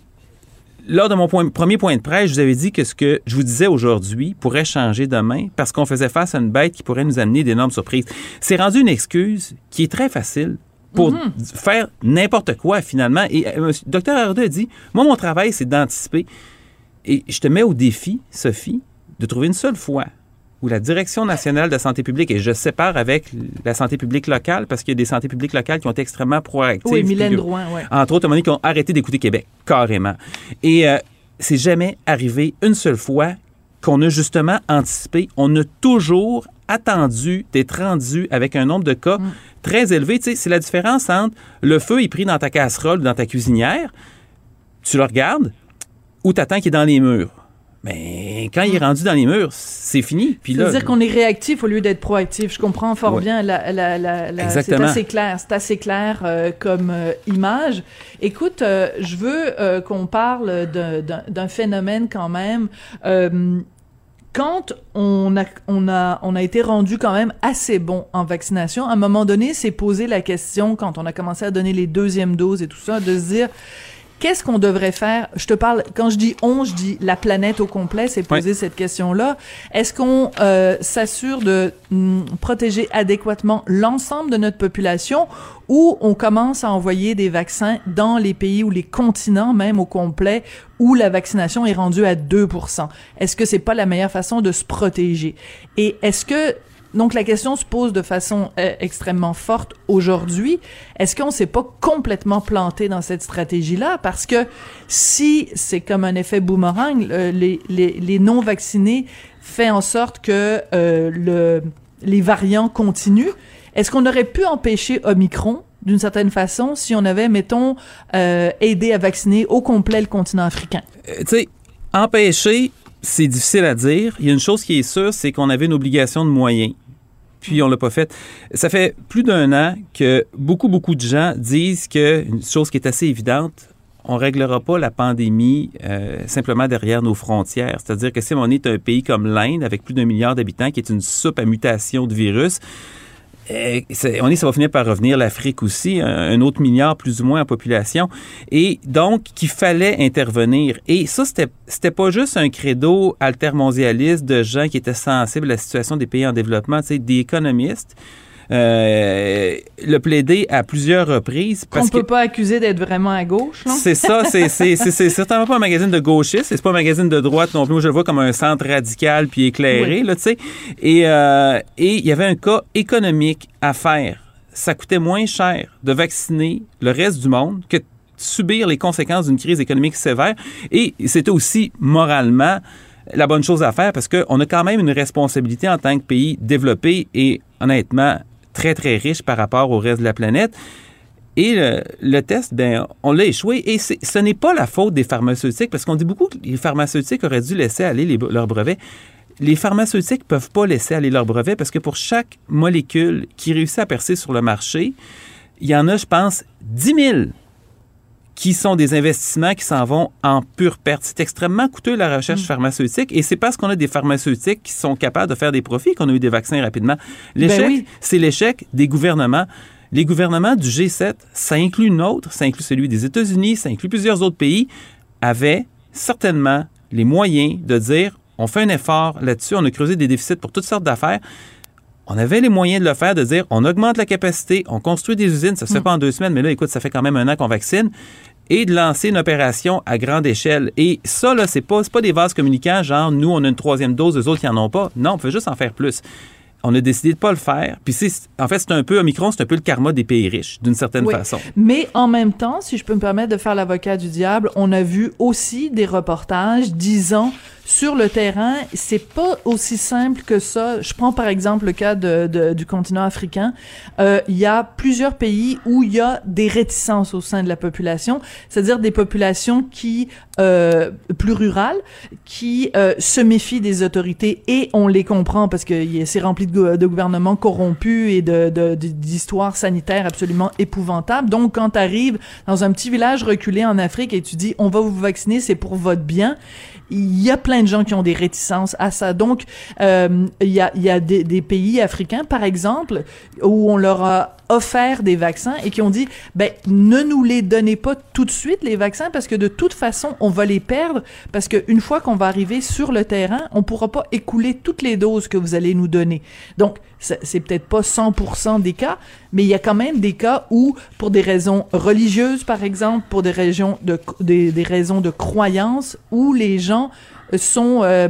lors de mon point- premier point de presse, je vous avais dit que ce que je vous disais aujourd'hui pourrait changer demain parce qu'on faisait face à une bête qui pourrait nous amener d'énormes surprises. C'est rendu une excuse qui est très facile pour faire n'importe quoi finalement. Et euh, Arruda a dit, moi, mon travail, c'est d'anticiper. Et je te mets au défi, Sophie, de trouver une seule fois où la Direction nationale de la santé publique, et je sépare avec la santé publique locale, parce qu'il y a des santé publiques locales qui ont été extrêmement proactives. Oui, Mylène Drouin, ouais. Entre autres, à un moment donné, qui ont arrêté d'écouter Québec, carrément. Et euh, c'est jamais arrivé une seule fois qu'on a justement anticipé. On a toujours attendu d'être rendu avec un nombre de cas Mm. très élevé. Tu sais, c'est la différence entre le feu est pris dans ta casserole ou dans ta cuisinière, tu le regardes, ou t'attends qu'il est dans les murs. Mais quand il est rendu dans les murs, c'est fini. Puis là, C'est-à-dire qu'on est réactif au lieu d'être proactif. Je comprends fort bien. La, la, la, la- c'est assez clair. C'est assez clair euh, comme euh, image. Écoute, euh, je veux euh, qu'on parle d'un phénomène quand même. Euh, quand on a, on, a, on a été rendu quand même assez bon en vaccination, à un moment donné, c'est posé la question, quand on a commencé à donner les deuxièmes doses et tout ça, de se dire, qu'est-ce qu'on devrait faire? Je te parle, quand je dis on, je dis la planète au complet, c'est poser cette question-là. Est-ce qu'on euh, s'assure de hum, protéger adéquatement l'ensemble de notre population ou on commence à envoyer des vaccins dans les pays ou les continents même au complet où la vaccination est rendue à 2% Est-ce que c'est pas la meilleure façon de se protéger? Et est-ce que donc la question se pose de façon euh, extrêmement forte aujourd'hui. Est-ce qu'on s'est pas complètement planté dans cette stratégie-là? Parce que si c'est comme un effet boomerang, les, non vaccinés fait en sorte que euh, le, les variants continuent. Est-ce qu'on aurait pu empêcher Omicron d'une certaine façon si on avait, mettons, euh, aidé à vacciner au complet le continent africain? Tu sais, empêcher, c'est difficile à dire. Il y a une chose qui est sûre, c'est qu'on avait une obligation de moyens. Puis on l'a pas fait. Ça fait plus d'un an que beaucoup, beaucoup de gens disent que une chose qui est assez évidente, on réglera pas la pandémie euh, simplement derrière nos frontières. C'est-à-dire que si on est un pays comme l'Inde, avec plus d'un milliard d'habitants, qui est une soupe à mutation de virus, euh, c'est- on est, ça va finir par revenir. L'Afrique aussi, un, autre milliard plus ou moins en population. Et donc, qu'il fallait intervenir. Et ça, c'était, c'était pas juste un credo altermondialiste de gens qui étaient sensibles à la situation des pays en développement, des économistes. Euh, le plaider à plusieurs reprises Qu'on parce que peut pas accuser d'être vraiment à gauche, non c'est ça, c'est c'est- c'est- certainement pas un magazine de gauchiste, c'est pas un magazine de droite non plus. Moi, je le vois comme un centre radical puis éclairé, Oui. là, tu sais. Et euh, et il y avait un cas économique à faire. Ça coûtait moins cher de vacciner le reste du monde que de subir les conséquences d'une crise économique sévère. Et c'était aussi moralement la bonne chose à faire parce qu'on a quand même une responsabilité en tant que pays développé et honnêtement très, très riche par rapport au reste de la planète. Et le, test, ben, on l'a échoué. Et ce n'est pas la faute des pharmaceutiques, parce qu'on dit beaucoup que les pharmaceutiques auraient dû laisser aller leurs brevets. les pharmaceutiques peuvent pas laisser aller leur brevet parce que pour chaque molécule qui réussit à percer sur le marché, il y en a, je pense, 10 000 qui sont des investissements qui s'en vont en pure perte. C'est extrêmement coûteux la recherche pharmaceutique et c'est parce qu'on a des pharmaceutiques qui sont capables de faire des profits qu'on a eu des vaccins rapidement. L'échec, Ben oui. c'est l'échec des gouvernements. Les gouvernements du G7, ça inclut notre, ça inclut celui des États-Unis, ça inclut plusieurs autres pays, avaient certainement les moyens de dire on fait un effort là-dessus, on a creusé des déficits pour toutes sortes d'affaires. On avait les moyens de le faire, de dire on augmente la capacité, on construit des usines, ça se fait pas en deux semaines, mais là, écoute, ça fait quand même un an qu'on vaccine, et de lancer une opération à grande échelle. Et ça, là, c'est pas, pas des vases communicants, genre nous, on a une troisième dose, eux autres, ils en ont pas. Non, on peut juste en faire plus. On a décidé de pas le faire. Puis en fait, c'est un peu, Omicron, c'est un peu le karma des pays riches, d'une certaine Oui. façon. Mais en même temps, si je peux me permettre de faire l'avocat du diable, on a vu aussi des reportages disant sur le terrain, c'est pas aussi simple que ça. Je prends par exemple le cas de, de- du continent africain. Euh, Il y a plusieurs pays où il y a des réticences au sein de la population, c'est-à-dire des populations qui euh, plus rurales, qui euh, se méfient des autorités et on les comprend parce que c'est rempli de, gou- de gouvernements corrompus et de- d'histoires sanitaires absolument épouvantables. Donc quand tu arrives dans un petit village reculé en Afrique et tu dis on va vous vacciner, c'est pour votre bien, il y a plein de gens qui ont des réticences à ça. Donc, euh, il y a, y a des, pays africains, par exemple, où on leur a offert des vaccins et qui ont dit, ben, ne nous les donnez pas tout de suite, les vaccins, parce que de toute façon, on va les perdre, parce qu'une fois qu'on va arriver sur le terrain, on pourra pas écouler toutes les doses que vous allez nous donner. Donc, c'est peut-être pas 100% des cas, mais il y a quand même des cas où, pour des raisons religieuses, par exemple, pour des, régions de, des, des raisons de croyance, où les gens sont euh,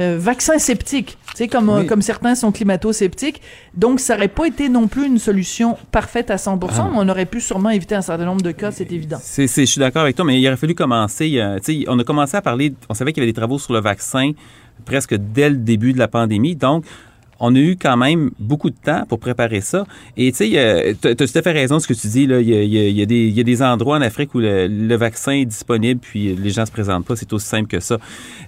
euh, vaccins sceptiques. Tu sais, comme, euh, Oui. comme certains sont climato-sceptiques. Donc, ça n'aurait pas été non plus une solution parfaite à 100%, Ah. mais on aurait pu sûrement éviter un certain nombre de cas, c'est évident. C'est- je suis d'accord avec toi, mais il aurait fallu commencer. euh, tu sais, on a commencé à parler, on savait qu'il y avait des travaux sur le vaccin presque dès le début de la pandémie. Donc, on a eu quand même beaucoup de temps pour préparer ça. Et tu sais, tu as tout à fait raison de ce que tu dis. là. Il y a, il y des, il y a des endroits en Afrique où le, le vaccin est disponible, puis les gens se présentent pas. C'est aussi simple que ça.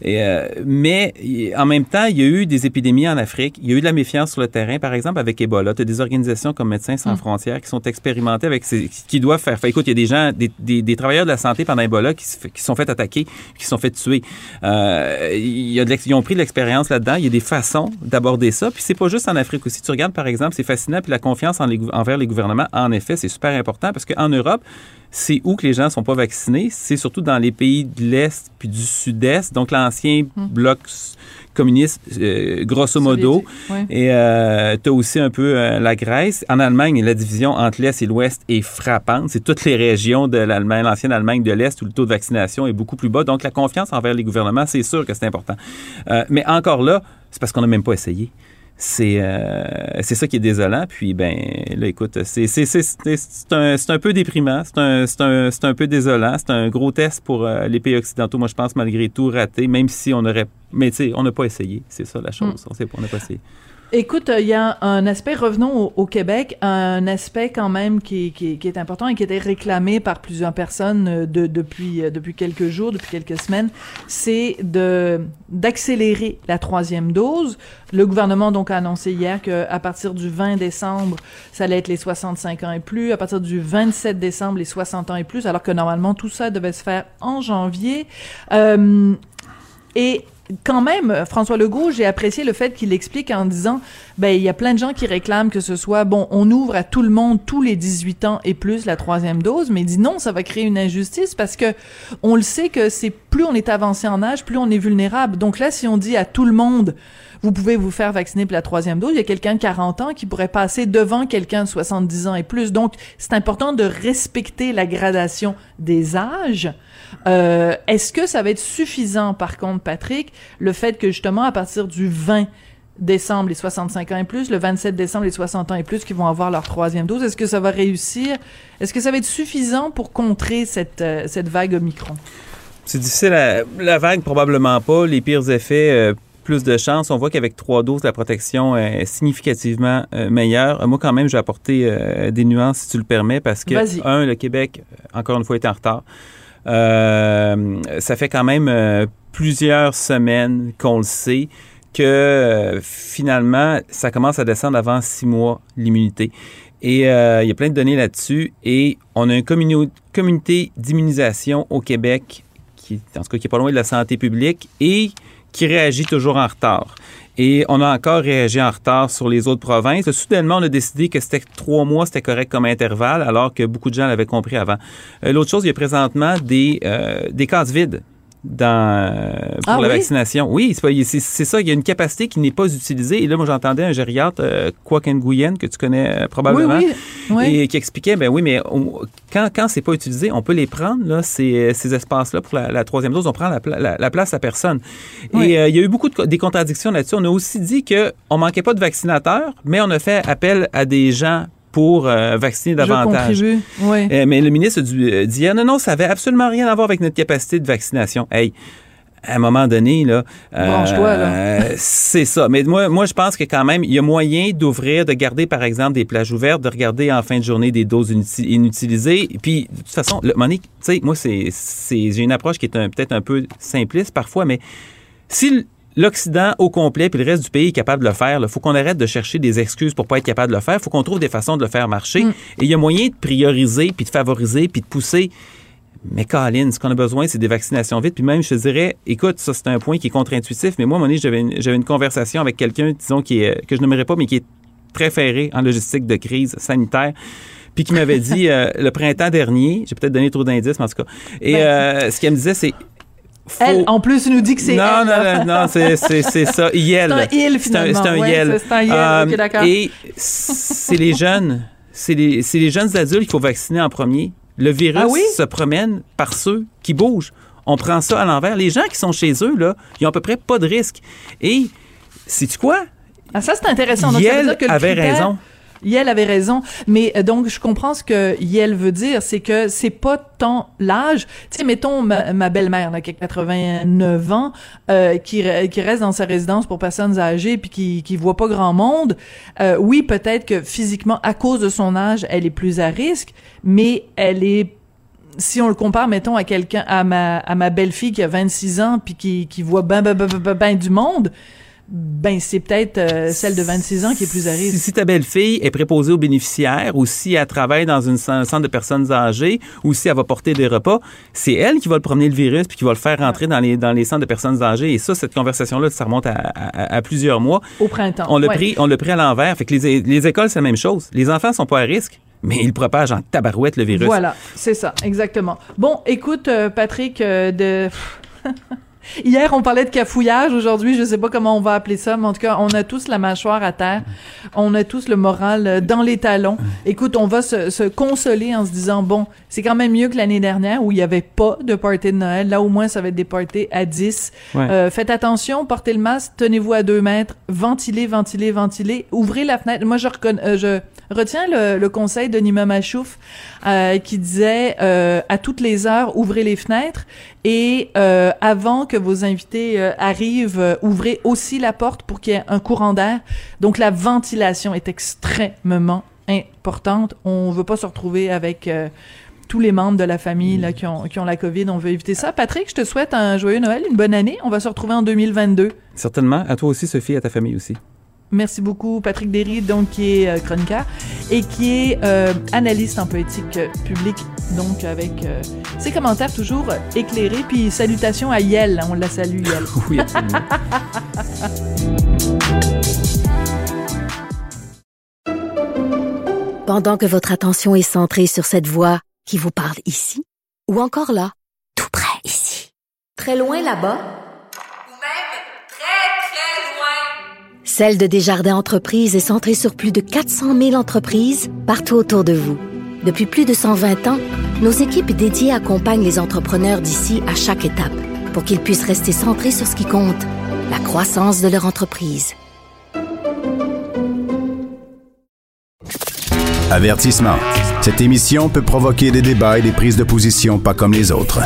Et, euh, mais en même temps, il y a eu des épidémies en Afrique. Il y a eu de la méfiance sur le terrain, par exemple avec Ebola. Tu as des organisations comme Médecins sans frontières qui sont expérimentées avec ces, qui doivent faire. Fait, écoute, il y a des gens, des, des, des travailleurs de la santé pendant Ebola qui se sont fait attaquer, qui sont fait tuer. Euh, il y a de l'ex- ils ont pris de l'expérience là-dedans. Il y a des façons d'aborder ça. Puis c'est pas juste en Afrique aussi. Tu regardes, par exemple, c'est fascinant. Puis la confiance en les gou- envers les gouvernements, en effet, c'est super important parce qu'en Europe, c'est où que les gens sont pas vaccinés. C'est surtout dans les pays de l'Est puis du Sud-Est. Donc l'ancien bloc s- communiste, euh, grosso modo. Ouais. Et euh, tu as aussi un peu euh, la Grèce. En Allemagne, la division entre l'Est et l'Ouest est frappante. C'est toutes les régions de l'Allemagne, l'ancienne Allemagne de l'Est où le taux de vaccination est beaucoup plus bas. Donc la confiance envers les gouvernements, c'est sûr que c'est important. Euh, mais encore là, c'est parce qu'on n'a même pas essayé. C'est euh, c'est ça qui est désolant. Puis, ben, là, écoute, c'est un, c'est un peu déprimant. C'est un, c'est un, c'est un peu désolant. C'est un gros test pour euh, les pays occidentaux. Moi, je pense, malgré tout, raté, même si on aurait. Mais, tu sais, on n'a pas essayé. C'est ça la chose. On sait pas, on n'a pas essayé. Écoute, euh, il y a un aspect, revenons au, Québec, un aspect quand même qui, est important et qui était réclamé par plusieurs personnes euh, euh, depuis quelques jours, depuis quelques semaines, c'est d'accélérer la troisième dose. Le gouvernement donc a annoncé hier qu'à partir du 20 décembre, ça allait être les 65 ans et plus, à partir du 27 décembre, les 60 ans et plus, alors que normalement tout ça devait se faire en janvier. Quand même, François Legault, j'ai apprécié le fait qu'il explique en disant, ben, il y a plein de gens qui réclament que ce soit, bon, on ouvre à tout le monde tous les 18 ans et plus la troisième dose, mais il dit non, ça va créer une injustice parce que on le sait que c'est plus on est avancé en âge, plus on est vulnérable. Donc là, si on dit à tout le monde, vous pouvez vous faire vacciner pour la troisième dose, il y a quelqu'un de 40 ans qui pourrait passer devant quelqu'un de 70 ans et plus. Donc, c'est important de respecter la gradation des âges. Euh, Est-ce que ça va être suffisant, par contre, Patrick, le fait que justement, à partir du 20 décembre, les 65 ans et plus, le 27 décembre, les 60 ans et plus qui vont avoir leur troisième dose, est-ce que ça va réussir? Est-ce que ça va être suffisant pour contrer cette, euh, cette vague Omicron? C'est difficile. À, la vague, probablement pas. Les pires effets, euh, plus de chance. On voit qu'avec trois doses, la protection est significativement meilleure. Moi, quand même, je vais apporter euh, des nuances, si tu le permets, parce que, un, le Québec, encore une fois, est en retard. Euh, ça fait quand même euh, plusieurs semaines qu'on le sait que euh, finalement, ça commence à descendre avant six mois, l'immunité. Et il y a plein de données là-dessus. Et on a une communauté d'immunisation au Québec, qui, en tout cas, qui est pas loin de la santé publique et qui réagit toujours en retard. Et on a encore réagi en retard sur les autres provinces. Soudainement, on a décidé que c'était trois mois, c'était correct comme intervalle, alors que beaucoup de gens l'avaient compris avant. Euh, L'autre chose, il y a présentement des, euh, des cases vides dans, euh, pour Ah la oui? vaccination. Oui, c'est ça. Il y a une capacité qui n'est pas utilisée. Et là, moi, j'entendais un gériatre, euh, Kwok Nguyen, que tu connais euh, probablement. oui. oui. Et qui expliquait, ben oui, mais on- quand, quand c'est pas utilisé, on peut les prendre, là, ces, ces espaces-là, pour la, la troisième dose. On prend la, pla- la- la place à personne. Et euh, il y a eu beaucoup de des contradictions là-dessus. On a aussi dit qu'on manquait pas de vaccinateurs, mais on a fait appel à des gens pour euh, vacciner Je davantage. contribue. Oui. Euh, mais le ministre du- euh, dit non, non, ça avait absolument rien à voir avec notre capacité de vaccination. Hey, à un moment donné, là. euh, Branche-toi, là. euh, c'est ça. Mais moi, moi, je pense que quand même, il y a moyen d'ouvrir, de garder, par exemple, des plages ouvertes, de regarder en fin de journée des doses inuti- inutilisées. Puis, de toute façon, le, Monique, tu sais, moi, c'est, c'est, j'ai une approche qui est un- peut-être un peu simpliste parfois, mais si l'Occident au complet puis le reste du pays est capable de le faire, il faut qu'on arrête de chercher des excuses pour pas être capable de le faire. Il faut qu'on trouve des façons de le faire marcher. Mm. Et il y a moyen de prioriser, puis de favoriser, puis de pousser. Mais Colin, ce qu'on a besoin, c'est des vaccinations vite. Puis même, je te dirais, écoute, ça, c'est un point qui est contre-intuitif, mais moi, à un moment donné, j'avais une, conversation avec quelqu'un, disons, qui est, que je n'aimerais pas, mais qui est très ferré en logistique de crise sanitaire puis qui m'avait dit euh, le printemps dernier, j'ai peut-être donné trop d'indices, mais en tout cas, et Ben, euh, ce qu'elle me disait, c'est... faut- Elle, en plus, nous dit que c'est non, non, non, non, c'est, c'est, c'est ça. Yel. C'est un il, C'est finalement. c'est un Ouais, Yel. c'est- c'est un Yel. Euh, d'accord. Et c'est les jeunes. C'est les, c'est les jeunes adultes qu'il faut vacciner en premier. Le virus Ah oui? se promène par ceux qui bougent. On prend ça à l'envers. Les gens qui sont chez eux, là, ils ont à peu près pas de risque. Et, sais-tu quoi? Ah, ça, c'est intéressant. Donc, ça veut Yel dire que le avait critère- raison. Yel avait raison, mais euh, donc je comprends ce que Yel veut dire, c'est que c'est pas tant l'âge. Tu sais, mettons ma, belle-mère là, qui a 89 ans, euh, qui, qui reste dans sa résidence pour personnes âgées puis qui qui voit pas grand monde. Euh, oui, peut-être que physiquement, à cause de son âge, elle est plus à risque, mais elle est si on le compare, mettons, à quelqu'un, à ma, à ma belle-fille qui a 26 ans puis qui, qui voit ben, ben, ben, ben, ben, ben du monde, ben, c'est peut-être euh, celle de 26 ans qui est plus à risque. si ta belle-fille est préposée aux bénéficiaires ou si elle travaille dans une, un centre de personnes âgées ou si elle va porter des repas, c'est elle qui va le promener le virus puis qui va le faire rentrer dans les, dans les centres de personnes âgées. Et ça, cette conversation-là, ça remonte à, à- à plusieurs mois. Au printemps. On l'a ouais. pris, on l'a pris à l'envers. Fait que les, les écoles, c'est la même chose. Les enfants sont pas à risque, mais ils propagent en tabarouette le virus. Voilà, c'est ça, exactement. Bon, écoute, euh, Patrick, euh, de... Hier, on parlait de cafouillage. Aujourd'hui, je sais pas comment on va appeler ça, mais en tout cas, on a tous la mâchoire à terre. On a tous le moral euh, dans les talons. Écoute, on va se, se consoler en se disant, bon, c'est quand même mieux que l'année dernière où il y avait pas de party de Noël. Là, au moins, ça va être des parties à 10. Ouais. Euh, faites attention, portez le masque, tenez-vous à deux mètres, ventilez, ventilez, ventilez, ouvrez la fenêtre. Moi, je, reconna- euh, je retiens le, le conseil de Nima Machouf euh, qui disait euh, à toutes les heures, ouvrez les fenêtres et euh, avant que vos invités arrivent, ouvrez aussi la porte pour qu'il y ait un courant d'air. Donc, la ventilation est extrêmement importante. On veut pas se retrouver avec... tous les membres de la famille là, qui, ont, qui ont la COVID, on veut éviter ça. Patrick, je te souhaite un joyeux Noël, une bonne année. On va se retrouver en 2022. Certainement. À toi aussi, Sophie, à ta famille aussi. Merci beaucoup, Patrick Derry, donc qui est euh, chroniqueur et qui est euh, analyste en politique euh, publique, donc avec euh, ses commentaires toujours euh, éclairés. Puis salutations à Yel, on la salue Yel. Oui, absolument. Pendant que votre attention est centrée sur cette voix qui vous parle ici, ou encore là, tout près ici, très loin là-bas, Celle de Desjardins Entreprises est centrée sur plus de 400 000 entreprises partout autour de vous. Depuis plus de 120 ans, nos équipes dédiées accompagnent les entrepreneurs d'ici à chaque étape pour qu'ils puissent rester centrés sur ce qui compte, la croissance de leur entreprise. Avertissement. Cette émission peut provoquer des débats et des prises de position pas comme les autres.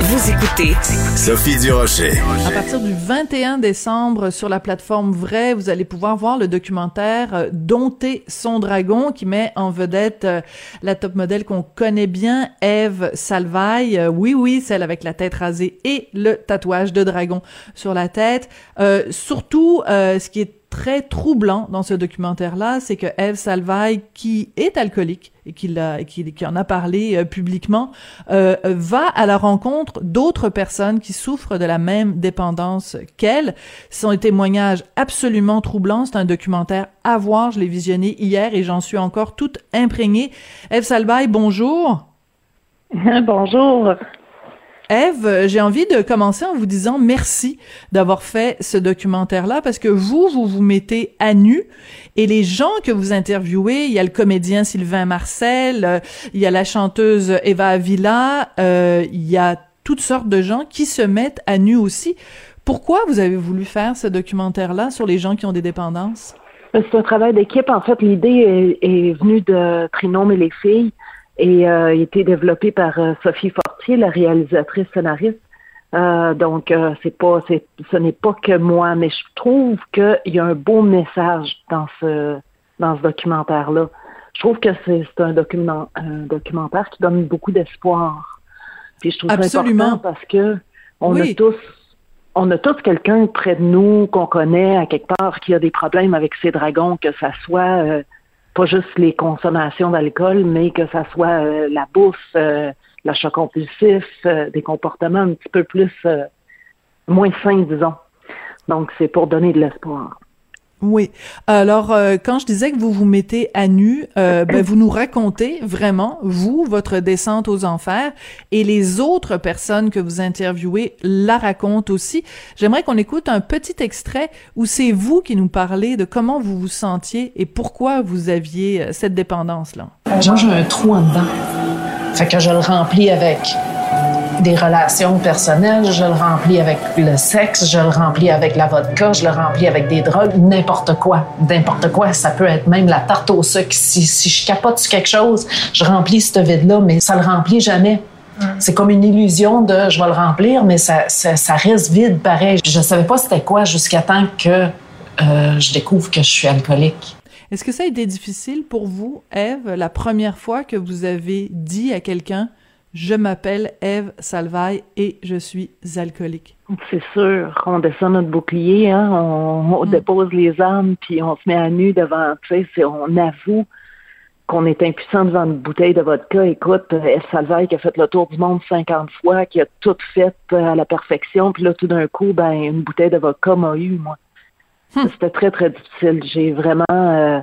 Vous écoutez Sophie Durocher. À partir du 21 décembre, sur la plateforme Vrai, vous allez pouvoir voir le documentaire euh, Dompter son dragon qui met en vedette euh, la top modèle qu'on connaît bien, Eve Salvaille. Euh, oui, oui, celle avec la tête rasée et le tatouage de dragon sur la tête. Euh, surtout, ce qui est très troublant dans ce documentaire-là, c'est que Eve Salvaille, qui est alcoolique et qui, en a parlé euh, publiquement, euh, va à la rencontre d'autres personnes qui souffrent de la même dépendance qu'elle. Ce sont des témoignages absolument troublants. C'est un documentaire à voir. Je l'ai visionné hier et j'en suis encore toute imprégnée. Eve Salvaille, bonjour. Bonjour. Eve, j'ai envie de commencer en vous disant merci d'avoir fait ce documentaire-là parce que vous, vous vous mettez à nu et les gens que vous interviewez, il y a le comédien Sylvain Marcel, euh, il y a la chanteuse Eva Avila, euh, il y a toutes sortes de gens qui se mettent à nu aussi. Pourquoi vous avez voulu faire ce documentaire-là sur les gens qui ont des dépendances? C'est un travail d'équipe. En fait, l'idée est, venue de Trinôme et les filles et euh, a été développé par euh, Sophie Fortier, la réalisatrice scénariste. Euh, donc, euh, c'est pas, c'est, ce n'est pas que moi, mais je trouve qu'il y a un beau message dans ce, dans ce documentaire-là. Je trouve que c'est, c'est un, document, un documentaire qui donne beaucoup d'espoir. Puis je trouve Absolument. ça important parce que on Oui. a tous, on a tous quelqu'un près de nous qu'on connaît à quelque part qui a des problèmes avec ses dragons, que ça soit euh, pas juste les consommations d'alcool, mais que ça soit euh, la bouffe, euh, l'achat compulsif, euh, des comportements un petit peu plus euh, moins sains, disons. Donc, c'est pour donner de l'espoir. Oui. Alors, euh, quand je disais que vous vous mettez à nu, euh, ben, vous nous racontez vraiment, vous, votre descente aux enfers, et les autres personnes que vous interviewez la racontent aussi. J'aimerais qu'on écoute un petit extrait où c'est vous qui nous parlez de comment vous vous sentiez et pourquoi vous aviez euh, cette dépendance-là. Genre, j'ai un trou en dedans. Fait que je le remplis avec des relations personnelles, je le remplis avec le sexe, je le remplis avec la vodka, je le remplis avec des drogues, n'importe quoi. N'importe quoi. Ça peut être même la tarte au sucre. Si, si je capote sur quelque chose, je remplis ce vide-là, mais ça le remplit jamais. C'est comme une illusion de je vais le remplir, mais ça, ça, ça reste vide pareil. Je savais pas c'était quoi jusqu'à temps que euh, je découvre que je suis alcoolique. Est-ce que ça a été difficile pour vous, Eve, la première fois que vous avez dit à quelqu'un je m'appelle Eve Salvaille et je suis alcoolique. C'est sûr, on descend notre bouclier, hein, on, on Mm. dépose les armes, puis on se met à nu devant, tu sais, on avoue qu'on est impuissant devant une bouteille de vodka. Écoute, F. Salvaille qui a fait le tour du monde 50 fois, qui a tout fait euh, à la perfection, puis là, tout d'un coup, ben, une bouteille de vodka m'a eu, moi. C'était très, très difficile. J'ai vraiment... euh,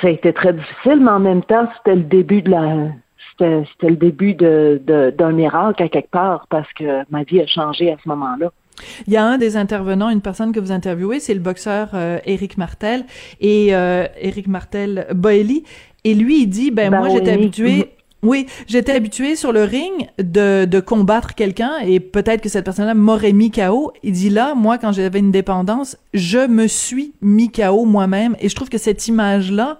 ça a été très difficile, mais en même temps, c'était le début de la... C'était le début de- de- d'un miracle à quelque part, parce que ma vie a changé à ce moment-là. Il y a un des intervenants, une personne que vous interviewez, c'est le boxeur euh, Éric Martel et euh, Éric Martel Boelly et lui il dit ben moi j'étais habitué oui, j'étais habitué sur le ring de, de combattre quelqu'un et peut-être que cette personne-là m'aurait mis KO. Il dit là, moi, quand j'avais une dépendance, je me suis mis KO moi-même et je trouve que cette image-là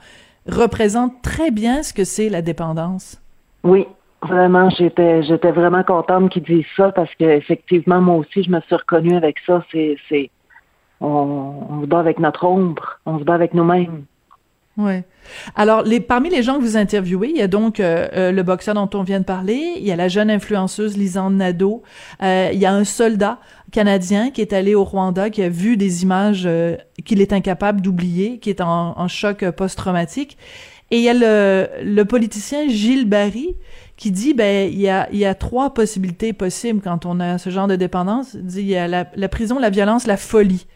représente très bien ce que c'est la dépendance. Oui, vraiment, j'étais j'étais vraiment contente qu'ils disent ça parce que effectivement, moi aussi, je me suis reconnue avec ça. C'est c'est on, on se bat avec notre ombre, on se bat avec nous-mêmes. Ouais. Alors, les, parmi les gens que vous interviewez, il y a donc euh, euh, le boxeur dont on vient de parler, il y a la jeune influenceuse Lisande Nadeau, euh, il y a un soldat canadien qui est allé au Rwanda, qui a vu des images euh, qu'il est incapable d'oublier, qui est en, en choc euh, post-traumatique. Et il y a le, le politicien Gilles Barry qui dit, ben, il y a, il y a trois possibilités possibles quand on a ce genre de dépendance. Il dit, il y a la, la prison, la violence, la folie.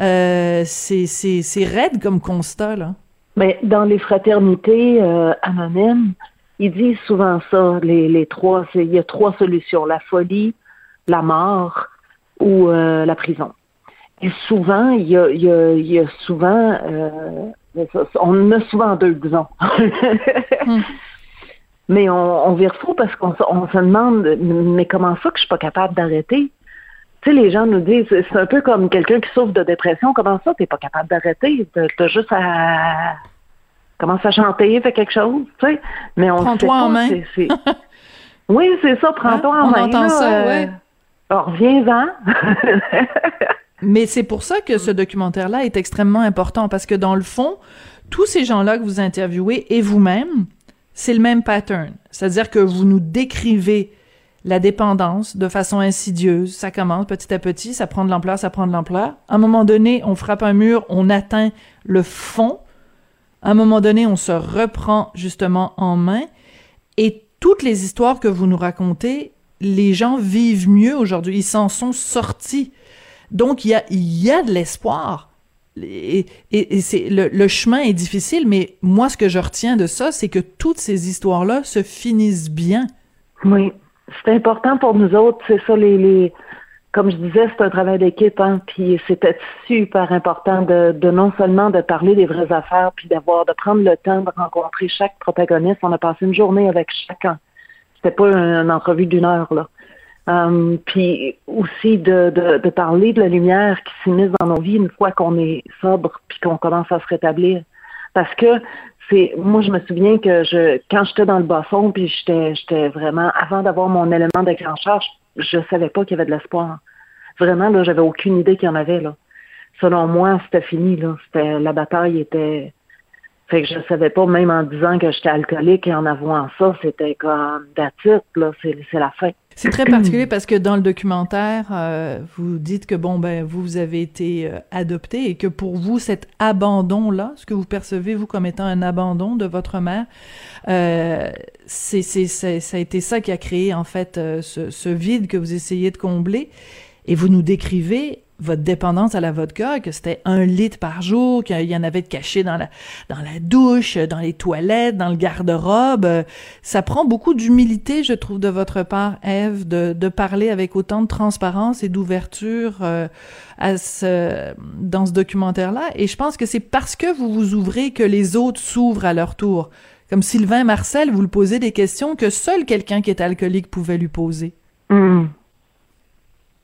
Euh, c'est, c'est, c'est raide comme constat, là. Mais dans les fraternités euh, anonymes, ils disent souvent ça, les, les trois, il y a trois solutions, la folie, la mort ou euh, la prison. Et souvent, il y a, il y a, il y a souvent, euh, on en a souvent deux, disons. Mais on, on vire fou parce qu'on se- on demande, mais comment ça que je suis pas capable d'arrêter? Tu sais, les gens nous disent, c'est un peu comme quelqu'un qui souffre de dépression. Comment ça, t'es pas capable d'arrêter? T'as juste à commence à chanter, fais quelque chose, tu sais. Mais on Prends-toi en main. Oui, c'est ça, prends-toi Hein? en On main. entend là, ça, euh, ouais. Alors, reviens-en. Mais c'est pour ça que ce documentaire-là est extrêmement important parce que dans le fond, tous ces gens-là que vous interviewez et vous-même, c'est le même pattern. C'est-à-dire que vous nous décrivez la dépendance de façon insidieuse. Ça commence petit à petit, ça prend de l'ampleur, ça prend de l'ampleur. À un moment donné, on frappe un mur, on atteint le fond. À un moment donné, on se reprend justement en main. Et toutes les histoires que vous nous racontez, les gens vivent mieux aujourd'hui. Ils s'en sont sortis. Donc, il y a, y a de l'espoir. Et, c'est le, chemin est difficile, mais moi, ce que je retiens de ça, c'est que toutes ces histoires-là se finissent bien. Oui, c'est important pour nous autres. C'est ça, les, les comme je disais, c'est un travail d'équipe, hein, puis c'était super important de, non seulement de parler des vraies affaires, puis d'avoir de prendre le temps de rencontrer chaque protagoniste. On a passé une journée avec chacun. C'était pas une, entrevue d'une heure là. Um, puis aussi de, de, de, parler de la lumière qui s'immisce dans nos vies une fois qu'on est sobre puis qu'on commence à se rétablir. Parce que c'est moi je me souviens que je quand j'étais dans le bas fond puis j'étais j'étais vraiment avant d'avoir mon élément déclencheur, je, je savais pas qu'il y avait de l'espoir. Vraiment là, j'avais aucune idée qu'il y en avait là. Selon moi, c'était fini là, c'était la bataille était fait que je savais pas, même en disant que j'étais alcoolique et en avouant ça, c'était comme d'attitude, là, c'est, c'est la fin. C'est très particulier parce que dans le documentaire, euh, vous dites que bon ben vous avez été euh, adopté et que pour vous cet abandon là, ce que vous percevez vous comme étant un abandon de votre mère, euh, c'est, c'est, ça a été ça qui a créé en fait ce vide que vous essayez de combler et vous nous décrivez votre dépendance à la vodka, que c'était un litre par jour, qu'il y en avait de caché dans la, dans la douche, dans les toilettes, dans le garde-robe. Ça prend beaucoup d'humilité, je trouve, de votre part, Eve, de, de parler avec autant de transparence et d'ouverture euh, à ce, dans ce documentaire-là. Et je pense que c'est parce que vous vous ouvrez que les autres s'ouvrent à leur tour. Comme Sylvain Marcel, vous le posez des questions que seul quelqu'un qui est alcoolique pouvait lui poser. Mm.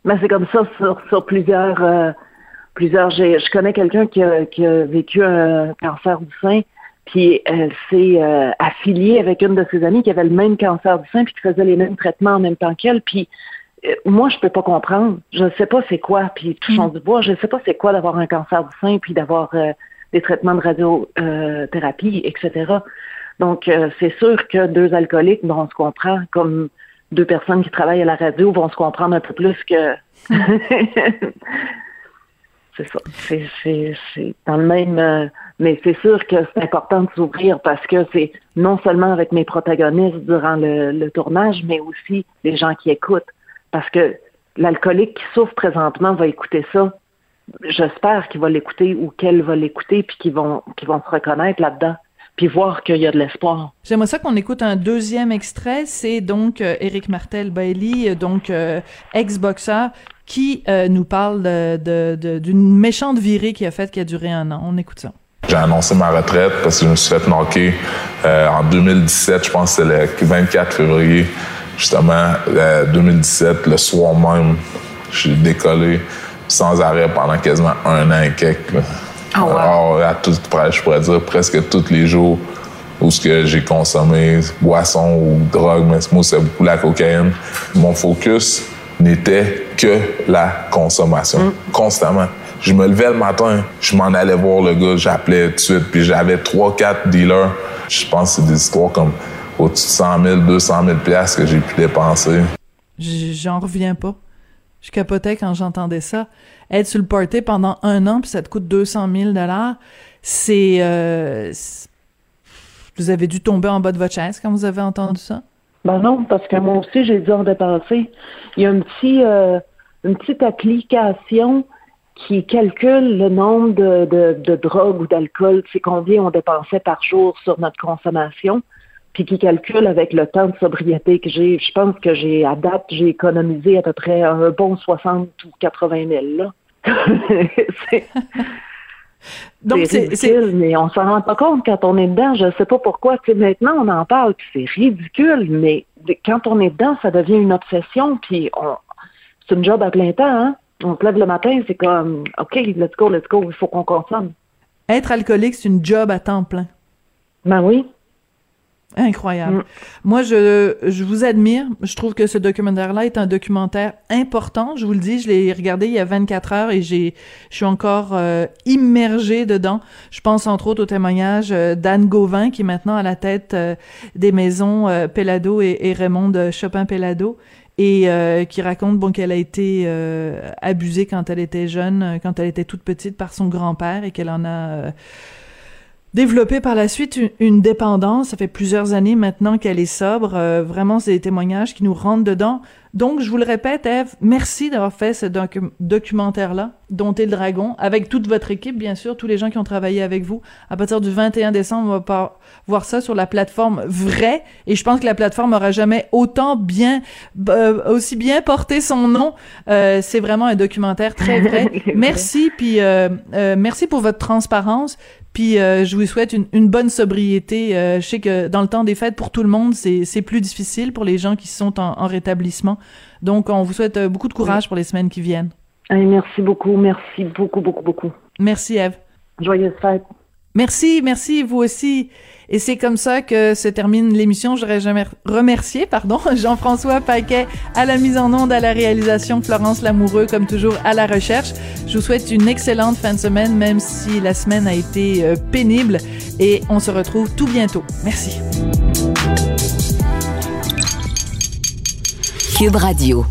Ben, c'est comme ça sur, sur plusieurs euh, plusieurs j'ai, je connais quelqu'un qui a, qui a vécu un cancer du sein puis elle s'est euh, affiliée avec une de ses amies qui avait le même cancer du sein puis qui faisait les mêmes traitements en même temps qu'elle puis euh, moi je peux pas comprendre je ne sais pas c'est quoi puis touchons mm. du bois je ne sais pas c'est quoi d'avoir un cancer du sein puis d'avoir euh, des traitements de radiothérapie etc donc c'est sûr que deux alcooliques bon, on se comprend comme deux personnes qui travaillent à la radio vont se comprendre un peu plus que. c'est ça. C'est, dans le même. Euh, mais c'est sûr que c'est important de s'ouvrir parce que c'est non seulement avec mes protagonistes durant le, le tournage, mais aussi les gens qui écoutent. Parce que l'alcoolique qui souffre présentement va écouter ça. J'espère qu'il va l'écouter ou qu'elle va l'écouter puis qu'ils vont, qu'ils vont se reconnaître là-dedans puis voir qu'il y a de l'espoir. J'aimerais ça qu'on écoute un deuxième extrait. C'est donc euh, Éric Martel Bailey, donc euh, ex-boxeur, qui euh, nous parle de, de, de, d'une méchante virée qui a fait qui a duré un an. On écoute ça. J'ai annoncé ma retraite parce que je me suis fait knocker en 2017, je pense que c'était le 24 février, justement, 2017, le soir même, j'ai décollé sans arrêt pendant quasiment un an et quelques. Là. Oh, wow. Alors, à tout, je pourrais dire presque tous les jours où ce que j'ai consommé, boisson ou drogue, mais moi, c'est beaucoup la cocaïne. Mon focus n'était que la consommation, mm. constamment. Je me levais le matin, je m'en allais voir le gars, j'appelais tout de suite, puis j'avais trois, quatre dealers. Je pense que c'est des histoires comme au-dessus de 100 000, 200 000 piastres que j'ai pu dépenser. J'en reviens pas. Je capotais quand j'entendais ça. Être sur le party pendant un an, puis ça te coûte 200 000 c'est... Euh, vous avez dû tomber en bas de votre chaise quand vous avez entendu ça? Ben non, parce que moi aussi, j'ai dû en dépenser. Il y a euh, une petite application qui calcule le nombre de, de, de drogues ou d'alcool, c'est combien on dépensait par jour sur notre consommation puis qui calcule avec le temps de sobriété que j'ai. Je pense que j'ai, à date, j'ai économisé à peu près un bon 60 ou 80 000, là. c'est, Donc, c'est ridicule, mais on s'en rend pas compte quand on est dedans. Je sais pas pourquoi. Tu sais, maintenant, on en parle, puis c'est ridicule, mais quand on est dedans, ça devient une obsession, puis on, c'est une job à plein temps, hein. On se lève le matin, c'est comme, OK, let's go, let's go, il faut qu'on consomme. Être alcoolique, c'est une job à temps plein. Ben oui. Incroyable. Mm. Moi, je, je vous admire. Je trouve que ce documentaire-là est un documentaire important. Je vous le dis, je l'ai regardé il y a 24 heures et j'ai, je suis encore euh, immergée dedans. Je pense entre autres au témoignage euh, d'Anne Gauvin, qui est maintenant à la tête euh, des maisons euh, Pellado et, et Raymond de Chopin-Pellado et euh, qui raconte bon qu'elle a été euh, abusée quand elle était jeune, euh, quand elle était toute petite par son grand-père et qu'elle en a euh, développé par la suite une, une dépendance. Ça fait plusieurs années maintenant qu'elle est sobre. Euh, vraiment, c'est des témoignages qui nous rentrent dedans. Donc, je vous le répète, Eve, merci d'avoir fait ce docu- documentaire-là, Dompter le dragon, avec toute votre équipe, bien sûr, tous les gens qui ont travaillé avec vous. À partir du 21 décembre, on va pas voir ça sur la plateforme vraie, et je pense que la plateforme aura jamais autant bien, euh, aussi bien porté son nom. Euh, c'est vraiment un documentaire très vrai. merci, puis euh, euh, merci pour votre transparence. Puis euh, je vous souhaite une, une bonne sobriété. Euh, je sais que dans le temps des fêtes, pour tout le monde, c'est plus difficile pour les gens qui sont en, en rétablissement. Donc, on vous souhaite euh, beaucoup de courage pour les semaines qui viennent. Hey, merci beaucoup, merci beaucoup, beaucoup, beaucoup. Merci, Eve. Joyeuse fête. Merci, merci, vous aussi. Et c'est comme ça que se termine l'émission. J'aurais jamais remercié, pardon, Jean-François Paquet à la mise en onde, à la réalisation, Florence Lamoureux, comme toujours, à la recherche. Je vous souhaite une excellente fin de semaine, même si la semaine a été euh, pénible. Et on se retrouve tout bientôt. Merci. Cube Radio.